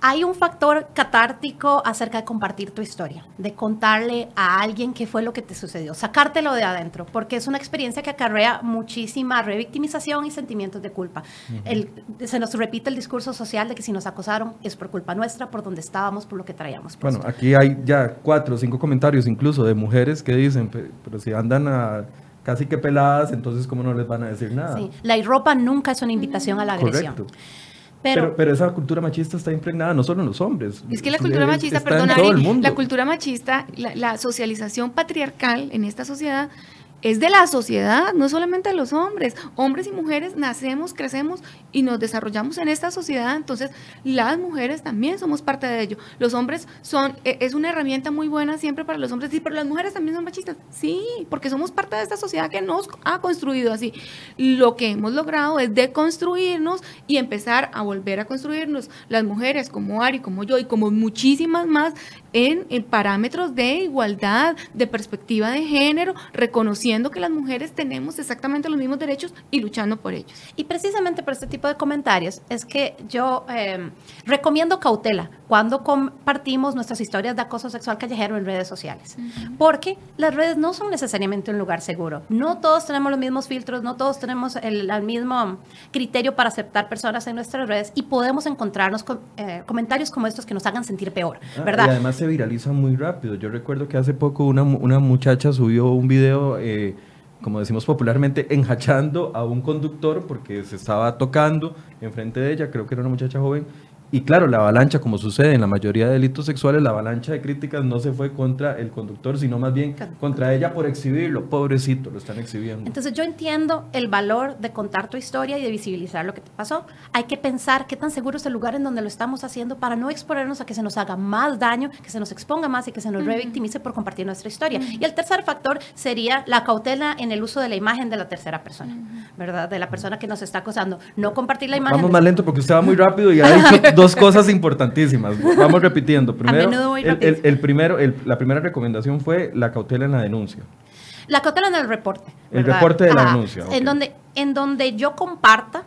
Speaker 4: hay un factor catártico acerca de compartir tu historia, de contarle a alguien qué fue lo que te sucedió, sacártelo de adentro, porque es una experiencia que acarrea muchísima revictimización y sentimientos de culpa. se nos repite el discurso social de que si nos acosaron es por culpa nuestra, por donde estábamos, por lo que traíamos.
Speaker 1: Bueno, aquí hay ya cuatro o cinco comentarios incluso de mujeres que dicen, pero si andan a casi que peladas, entonces ¿cómo no les van a decir nada? Sí,
Speaker 4: la ropa nunca es una invitación a la agresión. Correcto.
Speaker 1: Pero, pero, esa cultura machista está impregnada no solo en los hombres.
Speaker 3: Es que la cultura machista, perdón, la cultura machista, la, socialización patriarcal en esta sociedad es de la sociedad, no solamente de los hombres. Hombres y mujeres nacemos, crecemos y nos desarrollamos en esta sociedad, entonces las mujeres también somos parte de ello. Los hombres son, e, es una herramienta muy buena siempre para los hombres, sí, pero las mujeres también son machistas, sí, porque somos parte de esta sociedad que nos ha construido así. Lo que hemos logrado es deconstruirnos y empezar a volver a construirnos. Las mujeres como Ari, como yo y como muchísimas más en, en parámetros de igualdad, de perspectiva de género, reconociendo que las mujeres tenemos exactamente los mismos derechos y luchando por ellos.
Speaker 4: Y precisamente por este tipo de comentarios es que yo eh, recomiendo cautela cuando compartimos nuestras historias de acoso sexual callejero en redes sociales, porque las redes no son necesariamente un lugar seguro. No todos tenemos los mismos filtros, no todos tenemos el, mismo criterio para aceptar personas en nuestras redes y podemos encontrarnos con eh, comentarios como estos que nos hagan sentir peor, ah, ¿verdad?
Speaker 1: y además se viraliza muy rápido. Yo recuerdo que hace poco una, una muchacha subió un video... Eh, como decimos popularmente, enjachando a un conductor porque se estaba tocando enfrente de ella, creo que era una muchacha joven, y claro, la avalancha, como sucede en la mayoría de delitos sexuales, la avalancha de críticas no se fue contra el conductor, sino más bien contra ella por exhibirlo. Pobrecito, lo están exhibiendo.
Speaker 4: Entonces yo entiendo el valor de contar tu historia y de visibilizar lo que te pasó. Hay que pensar qué tan seguro es el lugar en donde lo estamos haciendo para no exponernos a que se nos haga más daño, que se nos exponga más y que se nos revictimice por compartir nuestra historia. Y el tercer factor sería la cautela en el uso de la imagen de la tercera persona, ¿verdad? De la persona que nos está acosando. No compartir la imagen.
Speaker 1: Vamos más lento porque usted va muy rápido y ha dicho dos cosas importantísimas. Vamos repitiendo. Primero, el, primero, la primera recomendación fue la cautela en la denuncia.
Speaker 4: La cautela en el reporte.
Speaker 1: El reporte de la denuncia.
Speaker 4: En, donde, en donde yo comparta,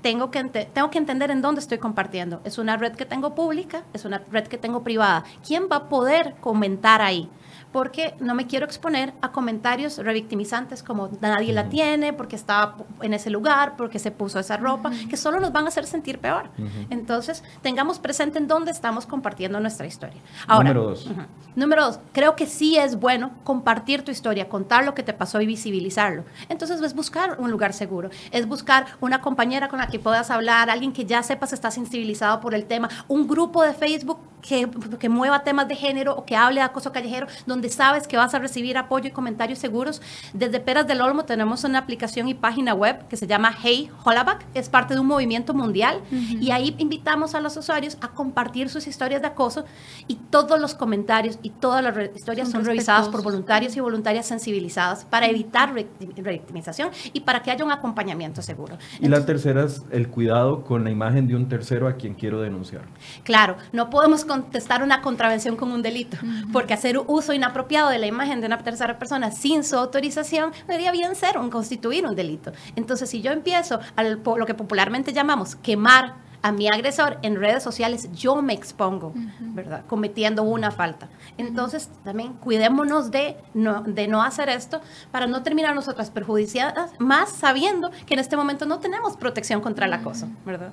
Speaker 4: tengo que, tengo que entender en dónde estoy compartiendo. Es una red que tengo pública, es una red que tengo privada. ¿Quién va a poder comentar ahí? Porque no me quiero exponer a comentarios revictimizantes como nadie la tiene, porque estaba en ese lugar, porque se puso esa ropa, que solo nos van a hacer sentir peor. Entonces, tengamos presente en dónde estamos compartiendo nuestra historia.
Speaker 1: Ahora, número dos.
Speaker 4: Número dos, creo que sí es bueno compartir tu historia, contar lo que te pasó y visibilizarlo. Entonces, es buscar un lugar seguro, es buscar una compañera con la que puedas hablar, alguien que ya sepas está sensibilizado por el tema, un grupo de Facebook que, que mueva temas de género o que hable de acoso callejero, donde sabes que vas a recibir apoyo y comentarios seguros. Desde Peras del Olmo tenemos una aplicación y página web que se llama Hey Hollaback, es parte de un movimiento mundial y ahí invitamos a los usuarios a compartir sus historias de acoso y todos los comentarios y todas las historias son, revisadas por voluntarios y voluntarias sensibilizadas para evitar revictimización y para que haya un acompañamiento seguro.
Speaker 1: y la tercera es el cuidado con la imagen de un tercero a quien quiero denunciar.
Speaker 4: Claro, no podemos contestar una contravención con un delito, porque hacer uso inapropiado de la imagen de una tercera persona sin su autorización, debería bien ser un constituir un delito. Entonces, si yo empiezo a lo que popularmente llamamos quemar a mi agresor en redes sociales, yo me expongo, ¿verdad? Cometiendo una falta. Entonces, también cuidémonos de no, de no hacer esto para no terminar nosotras perjudiciadas, más sabiendo que en este momento no tenemos protección contra el acoso, ¿verdad?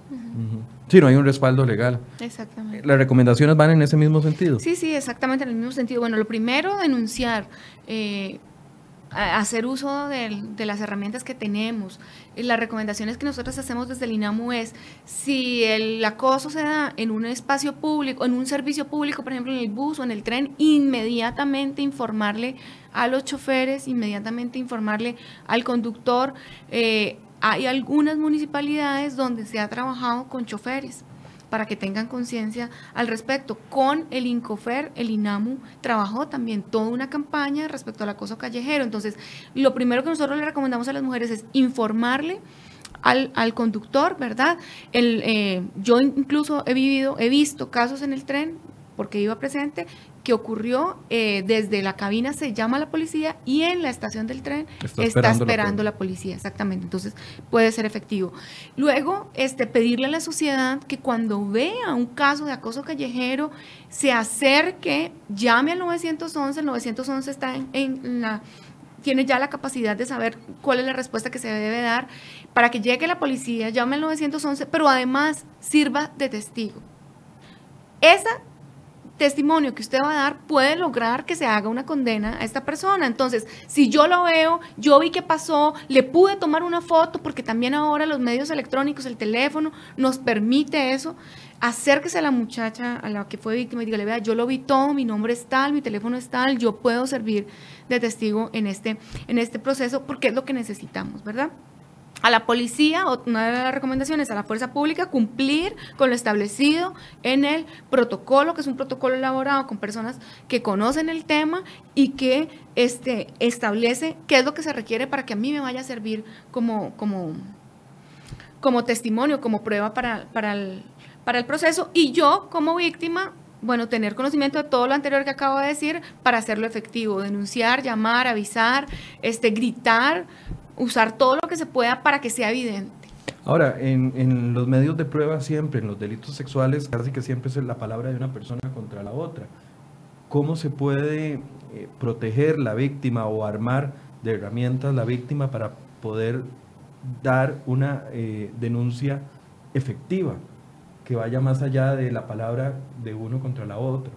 Speaker 1: Sí, no hay un respaldo legal.
Speaker 3: Exactamente.
Speaker 1: ¿Las recomendaciones van en ese mismo sentido?
Speaker 3: Sí, sí, exactamente en el mismo sentido. Bueno, lo primero, denunciar. Eh, hacer uso de, las herramientas que tenemos. Las recomendaciones que nosotros hacemos desde el INAMU es, si el acoso se da en un espacio público, en un servicio público, por ejemplo en el bus o en el tren, inmediatamente informarle a los choferes, inmediatamente informarle al conductor. Eh, hay algunas municipalidades donde se ha trabajado con choferes para que tengan conciencia al respecto. Con el INCOFER, el INAMU trabajó también toda una campaña respecto al acoso callejero. Entonces, lo primero que nosotros le recomendamos a las mujeres es informarle al, al conductor, ¿verdad? El, eh, yo incluso he vivido, he visto casos en el tren, porque iba presente, que ocurrió eh, desde la cabina se llama a la policía y en la estación del tren está, esperando, la, policía, exactamente. Entonces puede ser efectivo. Luego, este, pedirle a la sociedad que cuando vea un caso de acoso callejero se acerque, llame al 911, el 911 está en, la tiene ya la capacidad de saber cuál es la respuesta que se debe dar para que llegue la policía, llame al 911, pero además sirva de testigo. Esa testimonio que usted va a dar puede lograr que se haga una condena a esta persona. Entonces, si yo lo veo, yo vi qué pasó, le pude tomar una foto, porque también ahora los medios electrónicos, el teléfono, nos permite eso, acérquese a la muchacha a la que fue víctima y dígale, vea, yo lo vi todo, mi nombre es tal, mi teléfono es tal, yo puedo servir de testigo en este, en este proceso, porque es lo que necesitamos, ¿verdad? A la policía, una de las recomendaciones a la fuerza pública, cumplir con lo establecido en el protocolo, que es un protocolo elaborado con personas que conocen el tema y que este, establece qué es lo que se requiere para que a mí me vaya a servir como, como, como testimonio, como prueba para, para, el, para el proceso. Y yo, como víctima, bueno, tener conocimiento de todo lo anterior que acabo de decir para hacerlo efectivo, denunciar, llamar, avisar, este, gritar, usar todo lo que se pueda para que sea evidente.
Speaker 1: Ahora, en, los medios de prueba siempre, en los delitos sexuales, casi que siempre es la palabra de una persona contra la otra. ¿Cómo se puede eh, proteger la víctima o armar de herramientas la víctima para poder dar una eh, denuncia efectiva que vaya más allá de la palabra de uno contra la otra?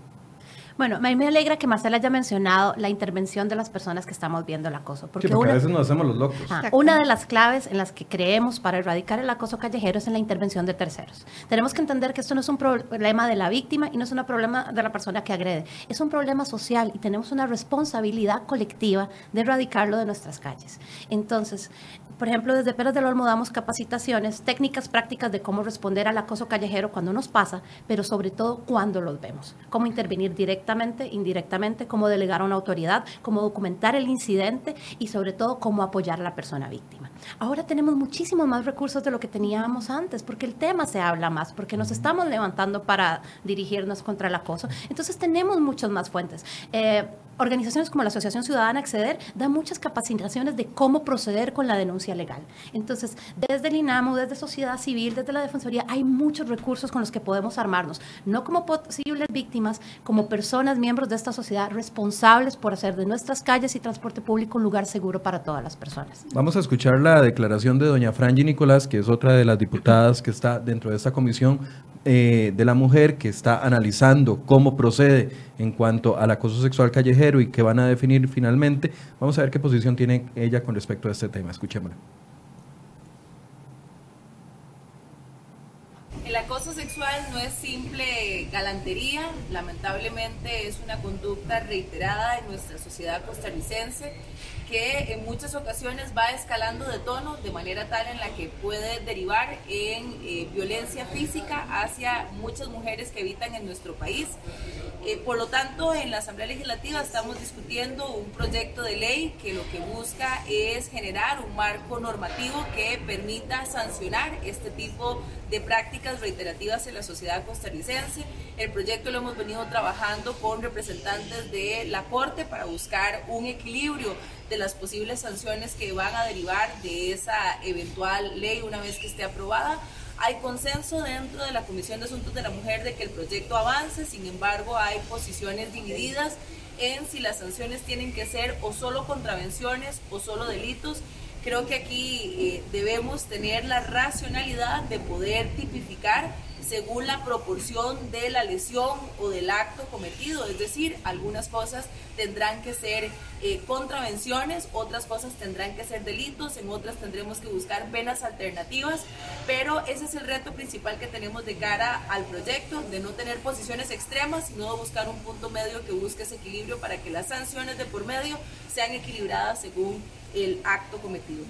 Speaker 4: Bueno, a mí me alegra que Marcela haya mencionado la intervención de las personas que estamos viendo el acoso.
Speaker 1: Porque, a veces nos hacemos los locos.
Speaker 4: Ah, una de las claves en las que creemos para erradicar el acoso callejero es en la intervención de terceros. Tenemos que entender que esto no es un problema de la víctima y no es un problema de la persona que agrede. Es un problema social y tenemos una responsabilidad colectiva de erradicarlo de nuestras calles. Entonces, por ejemplo, desde Pérez del Olmo damos capacitaciones, técnicas prácticas de cómo responder al acoso callejero cuando nos pasa, pero sobre todo cuando los vemos. Cómo intervenir directamente, indirectamente, cómo delegar a una autoridad, cómo documentar el incidente y sobre todo cómo apoyar a la persona víctima. Ahora tenemos muchísimos más recursos de lo que teníamos antes, porque el tema se habla más, porque nos estamos levantando para dirigirnos contra el acoso. Entonces tenemos muchas más fuentes. Eh, organizaciones como la Asociación Ciudadana Acceder dan muchas capacitaciones de cómo proceder con la denuncia legal. Entonces, desde el INAMO, desde sociedad civil, desde la Defensoría, hay muchos recursos con los que podemos armarnos, no como posibles víctimas, como personas, miembros de esta sociedad responsables por hacer de nuestras calles y transporte público un lugar seguro para todas las personas.
Speaker 1: Vamos a escuchar la declaración de doña Franji Nicolás, que es otra de las diputadas que está dentro de esta comisión eh, de la mujer que está analizando cómo procede en cuanto al acoso sexual callejero y que van a definir finalmente. Vamos a ver qué posición tiene ella con respecto a este tema. Escuchémosla.
Speaker 6: El acoso sexual no es simple galantería, lamentablemente es una conducta reiterada en nuestra sociedad costarricense que en muchas ocasiones va escalando de tono de manera tal en la que puede derivar en eh, violencia física hacia muchas mujeres que habitan en nuestro país. Eh, por lo tanto, en la Asamblea Legislativa estamos discutiendo un proyecto de ley que lo que busca es generar un marco normativo que permita sancionar este tipo prácticas reiterativas en la sociedad costarricense. El proyecto lo hemos venido trabajando con representantes de la Corte para buscar un equilibrio de las posibles sanciones que van a derivar de esa eventual ley una vez que esté aprobada. Hay consenso dentro de la Comisión de Asuntos de la Mujer de que el proyecto avance, sin embargo hay posiciones divididas en si las sanciones tienen que ser o solo contravenciones o solo delitos. Creo que aquí eh, debemos tener la racionalidad de poder tipificar según la proporción de la lesión o del acto cometido. Es decir, algunas cosas tendrán que ser eh, contravenciones, otras cosas tendrán que ser delitos, en otras tendremos que buscar penas alternativas, pero ese es el reto principal que tenemos de cara al proyecto, de no tener posiciones extremas, sino de buscar un punto medio que busque ese equilibrio para que las sanciones de por medio sean equilibradas según el acto cometido.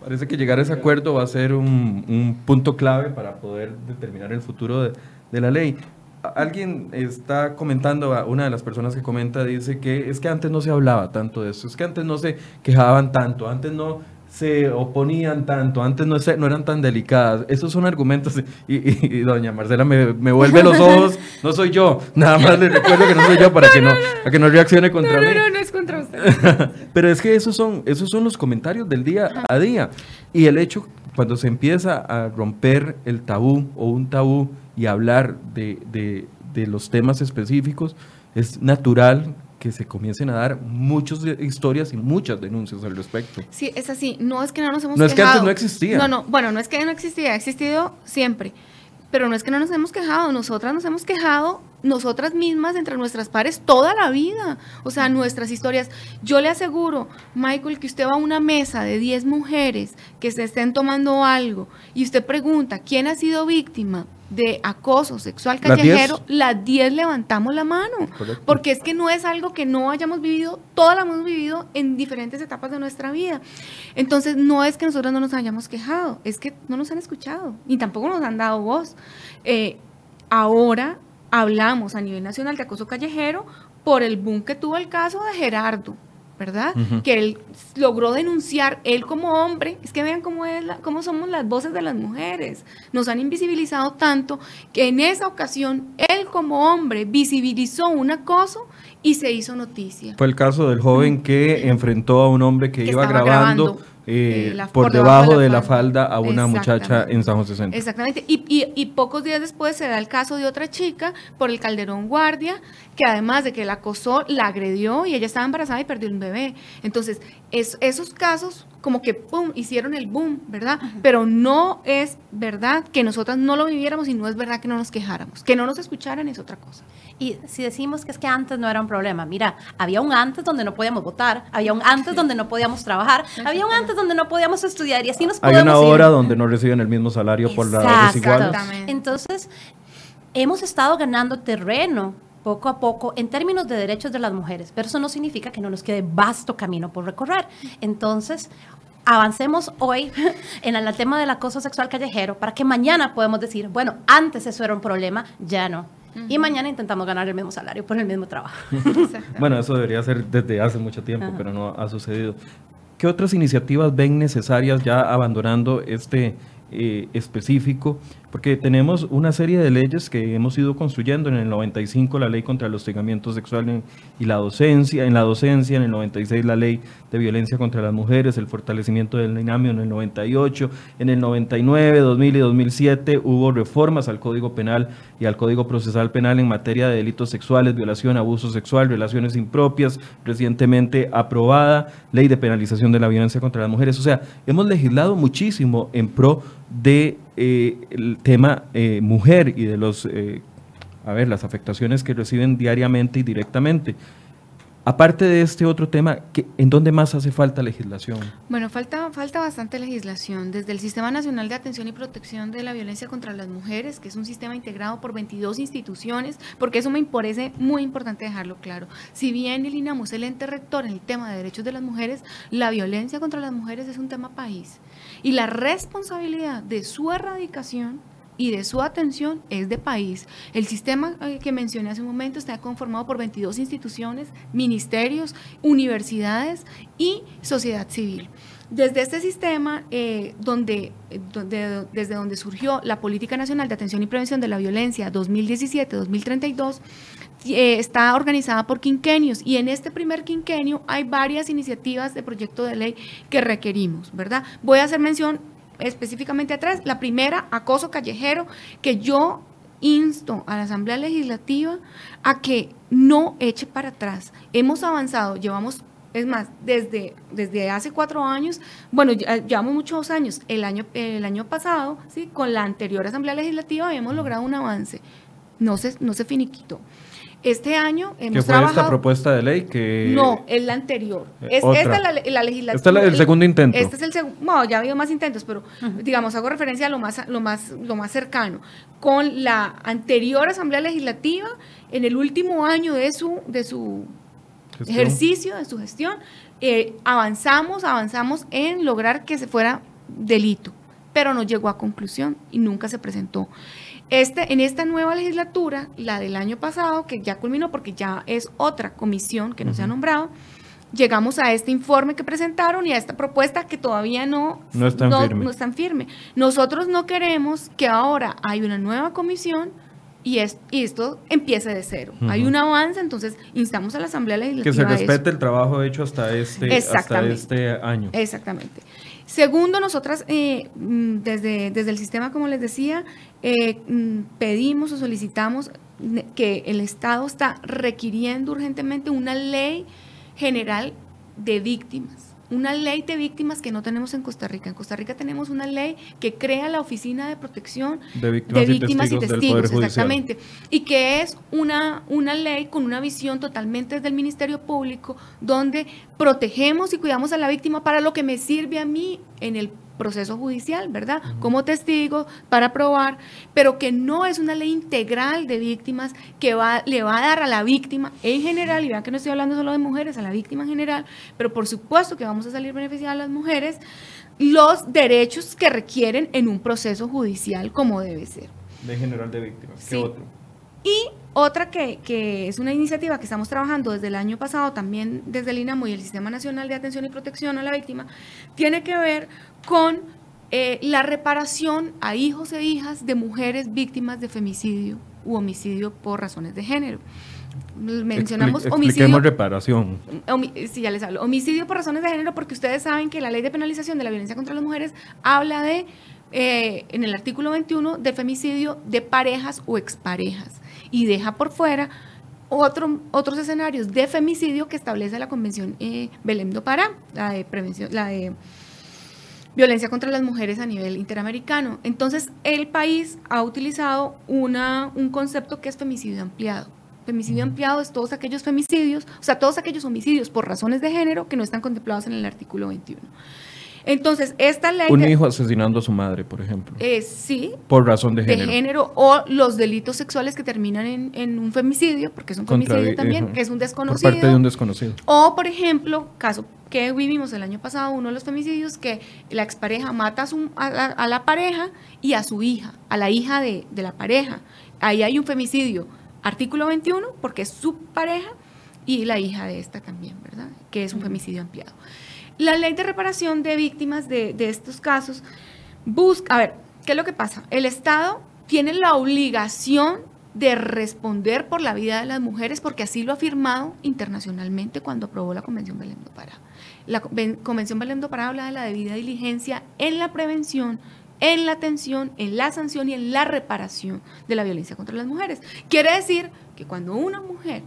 Speaker 1: Parece que llegar a ese acuerdo va a ser un, punto clave para poder determinar el futuro de, de, la ley. Alguien está comentando, una de las personas que comenta dice que es que antes no se hablaba tanto de eso, es que antes no se quejaban tanto, antes no se oponían tanto, antes no, no eran tan delicadas. Esos son argumentos. Y, doña Marcela me, me, vuelve los ojos, no soy yo. Nada más le recuerdo que no soy yo para que no, para que no reaccione contra mí.
Speaker 3: No, no, no es contra usted.
Speaker 1: Pero es que esos son, esos son los comentarios del día a día. Y el hecho, cuando se empieza a romper el tabú o un tabú y hablar de, de, de los temas específicos, es natural que se comiencen a dar muchas historias y muchas denuncias al respecto.
Speaker 3: Sí, es así. No es que no nos hemos
Speaker 1: No es que antes no existía.
Speaker 3: No, no. Bueno, no es que no existía. Ha existido siempre. Pero no es que no nos hemos quejado. Nosotras nos hemos quejado nosotras mismas entre nuestras pares toda la vida. O sea, nuestras historias. Yo le aseguro, Michael, que usted va a una mesa de 10 mujeres que se estén tomando algo y usted pregunta, ¿quién ha sido víctima? De acoso sexual callejero, las 10 levantamos la mano. Porque es que no es algo que no hayamos vivido, todas lo hemos vivido en diferentes etapas de nuestra vida. Entonces, no es que nosotros no nos hayamos quejado, es que no nos han escuchado y tampoco nos han dado voz. Eh, ahora hablamos a nivel nacional de acoso callejero por el boom que tuvo el caso de Gerardo ¿verdad? Que él logró denunciar, él como hombre, es que vean cómo, es cómo somos las voces de las mujeres, nos han invisibilizado tanto que en esa ocasión él como hombre visibilizó un acoso y se hizo noticia.
Speaker 1: Fue el caso del joven que enfrentó a un hombre que, iba grabando eh, eh, por, debajo, de, la, falda a una muchacha en San José Centro.
Speaker 3: Exactamente. Y, y, pocos días después se da el caso de otra chica por el Calderón Guardia, que además de que la acosó, la agredió y ella estaba embarazada y perdió un bebé. Entonces, es, esos casos como que pum, hicieron el boom, ¿verdad? Pero no es verdad que nosotras no lo viviéramos y no es verdad que no nos quejáramos. Que no nos escucharan es otra cosa.
Speaker 4: Y si decimos que es que antes no era un problema, mira, había un antes donde no podíamos votar, había un antes donde no podíamos trabajar, había un antes donde no podíamos estudiar y así nos podemos
Speaker 1: Hay una hora donde no reciben el mismo salario por la desigualdad.
Speaker 4: Entonces, hemos estado ganando terreno poco a poco en términos de derechos de las mujeres, pero eso no significa que no nos quede vasto camino por recorrer. Entonces, avancemos hoy en el tema del acoso sexual callejero para que mañana podamos decir, bueno, antes eso era un problema, ya no. Y mañana intentamos ganar el mismo salario por el mismo trabajo.
Speaker 1: bueno, eso debería ser desde hace mucho tiempo, pero no ha sucedido. ¿Qué otras iniciativas ven necesarias ya abandonando este eh, específico porque tenemos una serie de leyes que hemos ido construyendo. En el 95 la ley contra el hostigamiento sexual y la docencia, en la docencia, en el 96 la ley de violencia contra las mujeres, el fortalecimiento del INAMIO en el 98, en el 99, 2000 y 2007 hubo reformas al Código Penal y al Código Procesal Penal en materia de delitos sexuales, violación, abuso sexual, relaciones impropias, recientemente aprobada ley de penalización de la violencia contra las mujeres. O sea, hemos legislado muchísimo en pro de eh, el tema eh, mujer y de los, eh, a ver, las afectaciones que reciben diariamente y directamente. Aparte de este otro tema, ¿en dónde más hace falta legislación?
Speaker 3: Bueno, falta, falta bastante legislación. Desde el Sistema Nacional de Atención y Protección de la Violencia contra las Mujeres, que es un sistema integrado por 22 instituciones, porque eso me parece muy importante dejarlo claro. Si bien el INAMU es el ente rector en el tema de derechos de las mujeres, la violencia contra las mujeres es un tema país. Y la responsabilidad de su erradicación y de su atención es de país. El sistema eh, que mencioné hace un momento está conformado por 22 instituciones, ministerios, universidades y sociedad civil. Desde este sistema, eh, donde, eh, desde donde surgió la Política Nacional de Atención y Prevención de la Violencia 2017-2032, está organizada por quinquenios y en este primer quinquenio hay varias iniciativas de proyecto de ley que requerimos, ¿verdad? Voy a hacer mención específicamente atrás. La primera, acoso callejero, que yo insto a la Asamblea Legislativa a que no eche para atrás. Hemos avanzado, llevamos, es más, desde, desde hace cuatro años, bueno, llevamos muchos años, el año, el año pasado, ¿sí? con la anterior Asamblea Legislativa habíamos logrado un avance, no se, no se finiquitó. Este año hemos
Speaker 1: ¿Qué fue esta propuesta de ley? que
Speaker 3: No, es la anterior. Eh, es, esta es la, la legislatura.
Speaker 1: Este es el segundo intento.
Speaker 3: Este es el segundo. No, ya ha habido más intentos, pero digamos, hago referencia a lo más, lo, más, lo más cercano. Con la anterior Asamblea Legislativa, en el último año de su, de su ejercicio, de su gestión, eh, avanzamos, avanzamos en lograr que se fuera delito, pero no llegó a conclusión y nunca se presentó. Este, en esta nueva legislatura, la del año pasado, que ya culminó porque ya es otra comisión que no se ha nombrado, llegamos a este informe que presentaron y a esta propuesta que todavía no,
Speaker 1: no, es tan firme.
Speaker 3: no firme. Nosotros no queremos que ahora hay una nueva comisión y, es, y esto empiece de cero. Hay un avance, entonces instamos a la Asamblea Legislativa.
Speaker 1: Que se respete el trabajo hecho hasta este, hasta este año.
Speaker 3: Exactamente. Segundo, nosotras eh, mm, desde, desde el sistema, como les decía, eh, mm, pedimos o solicitamos que el Estado está requiriendo urgentemente una ley general de víctimas una ley de víctimas que no tenemos en Costa Rica. En Costa Rica tenemos una ley que crea la Oficina de Protección
Speaker 1: de Víctimas, y Testigos,
Speaker 3: exactamente, y que es una, una ley con una visión totalmente desde el Ministerio Público, donde protegemos y cuidamos a la víctima para lo que me sirve a mí en el proceso judicial, ¿verdad? Como testigo para probar, pero que no es una ley integral de víctimas que va, le va a dar a la víctima en general, y vean que no estoy hablando solo de mujeres, a la víctima en general, pero por supuesto que vamos a salir beneficiadas las mujeres, los derechos que requieren en un proceso judicial como debe ser.
Speaker 1: De general de víctimas, ¿qué otro?
Speaker 3: Y otra que, que, es una iniciativa que estamos trabajando desde el año pasado, también desde el INAMO y el Sistema Nacional de Atención y Protección a la Víctima, tiene que ver con eh, la reparación a hijos e hijas de mujeres víctimas de femicidio u homicidio por razones de género.
Speaker 1: Mencionamos homicidio. reparación.
Speaker 3: sí, ya les hablo. Homicidio por razones de género, porque ustedes saben que la ley de penalización de la violencia contra las mujeres habla de, eh, en el artículo 21, de femicidio de parejas o exparejas. Y deja por fuera otro, otros escenarios de femicidio que establece la Convención eh, Belém do Pará, la de prevención, la de violencia contra las mujeres a nivel interamericano. Entonces, el país ha utilizado una, un concepto que es femicidio ampliado. Femicidio ampliado es todos aquellos femicidios, o sea, todos aquellos homicidios por razones de género que no están contemplados en el artículo 21. Entonces, esta ley...
Speaker 1: Un hijo asesinando a su madre, por ejemplo.
Speaker 3: Eh, sí.
Speaker 1: Por razón de género.
Speaker 3: De género o los delitos sexuales que terminan en, un femicidio, porque es un femicidio también, que es un desconocido.
Speaker 1: Por parte de un desconocido.
Speaker 3: O, por ejemplo, caso que vivimos el año pasado, uno de los femicidios, que la expareja mata a, su, a, la, pareja y a su hija, a la hija de, de la pareja. Ahí hay un femicidio, artículo 21, porque es su pareja, y la hija de esta también, ¿verdad? Que es un femicidio ampliado. La ley de reparación de víctimas de, estos casos busca, a ver, ¿qué es lo que pasa? El Estado tiene la obligación de responder por la vida de las mujeres porque así lo ha firmado internacionalmente cuando aprobó la Convención Belém do Pará. La Convención Belém do Pará habla de la debida diligencia en la prevención, en la atención, en la sanción y en la reparación de la violencia contra las mujeres. Quiere decir que cuando una mujer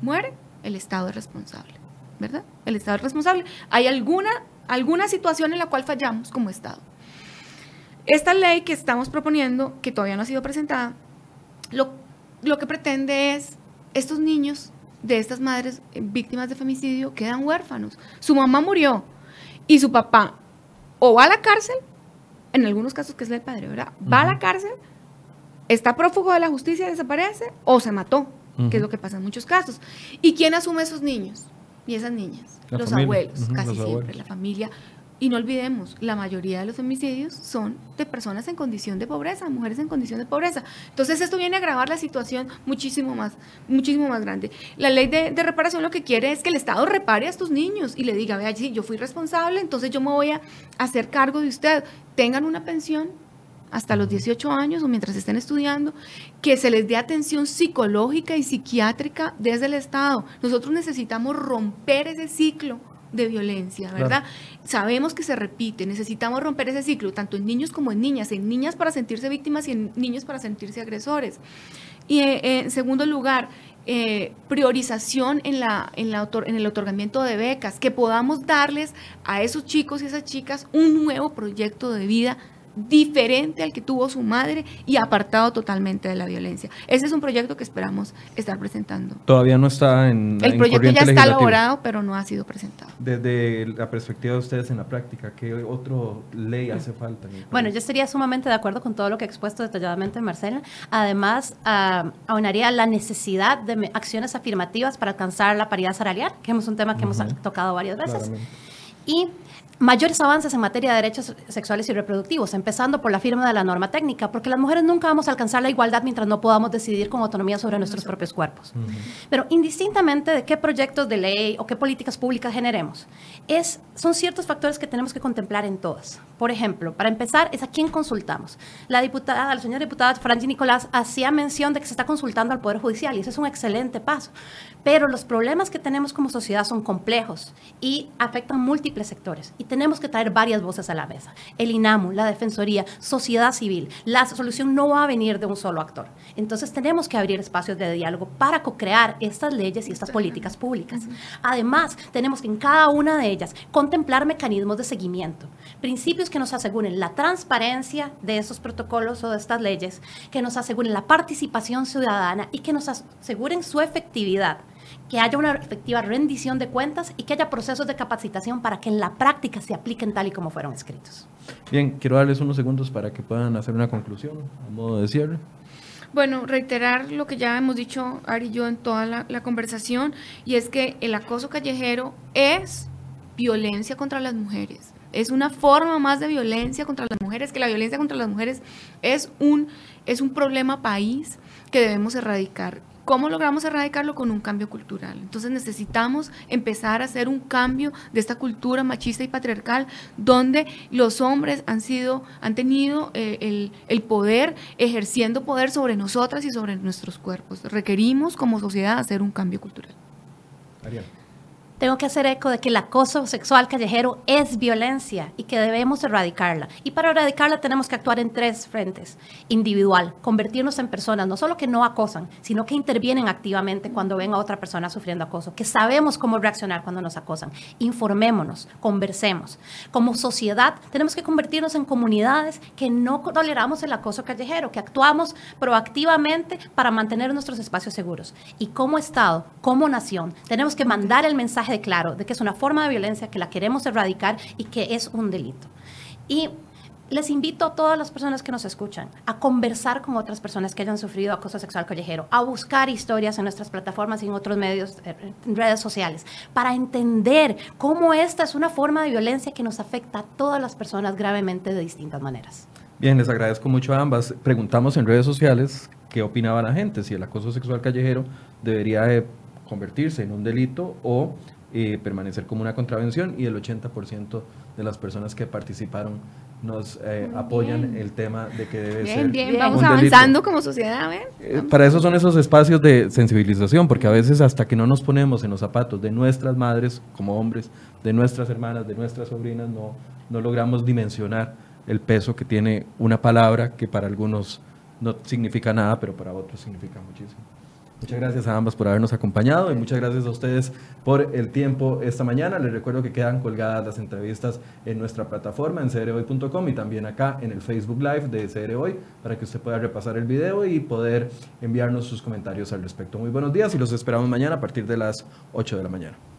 Speaker 3: muere, el Estado es responsable. ¿Verdad? El Estado es responsable. Hay alguna, alguna situación en la cual fallamos como Estado. Esta ley que estamos proponiendo, que todavía no ha sido presentada, lo, lo que pretende es, estos niños de estas madres víctimas de femicidio quedan huérfanos. Su mamá murió y su papá o va a la cárcel, en algunos casos que es el padre, ¿verdad? Va a la cárcel, está prófugo de la justicia, desaparece o se mató, que es lo que pasa en muchos casos. ¿Y quién asume esos niños? Y esas niñas, los abuelos, casi siempre, la familia. Y no olvidemos, la mayoría de los homicidios son de personas en condición de pobreza, mujeres en condición de pobreza. Entonces esto viene a agravar la situación muchísimo más, muchísimo más grande. La ley de, reparación lo que quiere es que el Estado repare a estos niños y le diga, vea, si yo fui responsable, entonces yo me voy a hacer cargo de usted. Tengan una pensión hasta los 18 años o mientras estén estudiando, que se les dé atención psicológica y psiquiátrica desde el Estado. Nosotros necesitamos romper ese ciclo de violencia, ¿verdad? Sabemos que se repite, necesitamos romper ese ciclo, tanto en niños como en niñas, en niñas para sentirse víctimas y en niños para sentirse agresores. Y eh, en segundo lugar, eh, priorización en, la, en, la, en el otorgamiento de becas, que podamos darles a esos chicos y esas chicas un nuevo proyecto de vida diferente al que tuvo su madre y apartado totalmente de la violencia. Ese es un proyecto que esperamos estar presentando.
Speaker 1: Todavía no está en
Speaker 3: El proyecto ya está elaborado, pero no ha sido presentado.
Speaker 1: Desde la perspectiva de ustedes en la práctica, ¿qué otra ley hace falta?
Speaker 4: Bueno, yo estaría sumamente de acuerdo con todo lo que ha expuesto detalladamente Marcela. Además, uh, aunaría la necesidad de acciones afirmativas para alcanzar la paridad salarial, que es un tema que hemos tocado varias veces. Y mayores avances en materia de derechos sexuales y reproductivos, empezando por la firma de la norma técnica, porque las mujeres nunca vamos a alcanzar la igualdad mientras no podamos decidir con autonomía sobre nuestros propios cuerpos. Pero indistintamente de qué proyectos de ley o qué políticas públicas generemos, es, son ciertos factores que tenemos que contemplar en todas. Por ejemplo, para empezar, es a quién consultamos. La diputada, la señora diputada Franji Nicolás hacía mención de que se está consultando al Poder Judicial y eso es un excelente paso. Pero los problemas que tenemos como sociedad son complejos y afectan múltiples sectores y tenemos que traer varias voces a la mesa. El INAMU, la Defensoría, sociedad civil. La solución no va a venir de un solo actor. Entonces tenemos que abrir espacios de diálogo para co-crear estas leyes y estas políticas públicas. Además, tenemos que en cada una de ellas contemplar mecanismos de seguimiento, principios que nos aseguren la transparencia de esos protocolos o de estas leyes, que nos aseguren la participación ciudadana y que nos aseguren su efectividad que haya una efectiva rendición de cuentas y que haya procesos de capacitación para que en la práctica se apliquen tal y como fueron escritos.
Speaker 1: Bien, quiero darles unos segundos para que puedan hacer una conclusión a modo de cierre.
Speaker 3: Bueno, reiterar lo que ya hemos dicho Ari y yo en toda la, la conversación, y es que el acoso callejero es violencia contra las mujeres es una forma más de violencia contra las mujeres, que la violencia contra las mujeres es un, es un problema país que debemos erradicar. ¿Cómo logramos erradicarlo? Con un cambio cultural. Entonces necesitamos empezar a hacer un cambio de esta cultura machista y patriarcal donde los hombres han sido, han tenido eh, el, el, poder, ejerciendo poder sobre nosotras y sobre nuestros cuerpos. Requerimos como sociedad hacer un cambio cultural.
Speaker 4: Ariel tengo que hacer eco de que el acoso sexual callejero es violencia y que debemos erradicarla. Y para erradicarla tenemos que actuar en tres frentes. Individual, convertirnos en personas, no solo que no acosan, sino que intervienen activamente cuando ven a otra persona sufriendo acoso, que sabemos cómo reaccionar cuando nos acosan. Informémonos, conversemos. Como sociedad tenemos que convertirnos en comunidades que no toleramos el acoso callejero, que actuamos proactivamente para mantener nuestros espacios seguros. Y como Estado, como nación, tenemos que mandar el mensaje de claro de que es una forma de violencia, que la queremos erradicar y que es un delito. Y les invito a todas las personas que nos escuchan a conversar con otras personas que hayan sufrido acoso sexual callejero, a buscar historias en nuestras plataformas y en otros medios, eh, en redes sociales, para entender cómo esta es una forma de violencia que nos afecta a todas las personas gravemente de distintas maneras.
Speaker 1: Bien, les agradezco mucho a ambas. Preguntamos en redes sociales qué opinaba la gente, si el acoso sexual callejero debería convertirse en un delito o eh, permanecer como una contravención y el 80% de las personas que participaron nos eh, apoyan el tema de que debe ser.
Speaker 3: Bien, bien, vamos avanzando como sociedad.
Speaker 1: Eh, para eso son esos espacios de sensibilización, porque a veces hasta que no nos ponemos en los zapatos de nuestras madres como hombres, de nuestras hermanas, de nuestras sobrinas, no, no logramos dimensionar el peso que tiene una palabra que para algunos no significa nada, pero para otros significa muchísimo. Muchas gracias a ambas por habernos acompañado y muchas gracias a ustedes por el tiempo esta mañana. Les recuerdo que quedan colgadas las entrevistas en nuestra plataforma en crhoy.com y también acá en el Facebook Live de CR Hoy para que usted pueda repasar el video y poder enviarnos sus comentarios al respecto. Muy buenos días y los esperamos mañana a partir de las 8 de la mañana.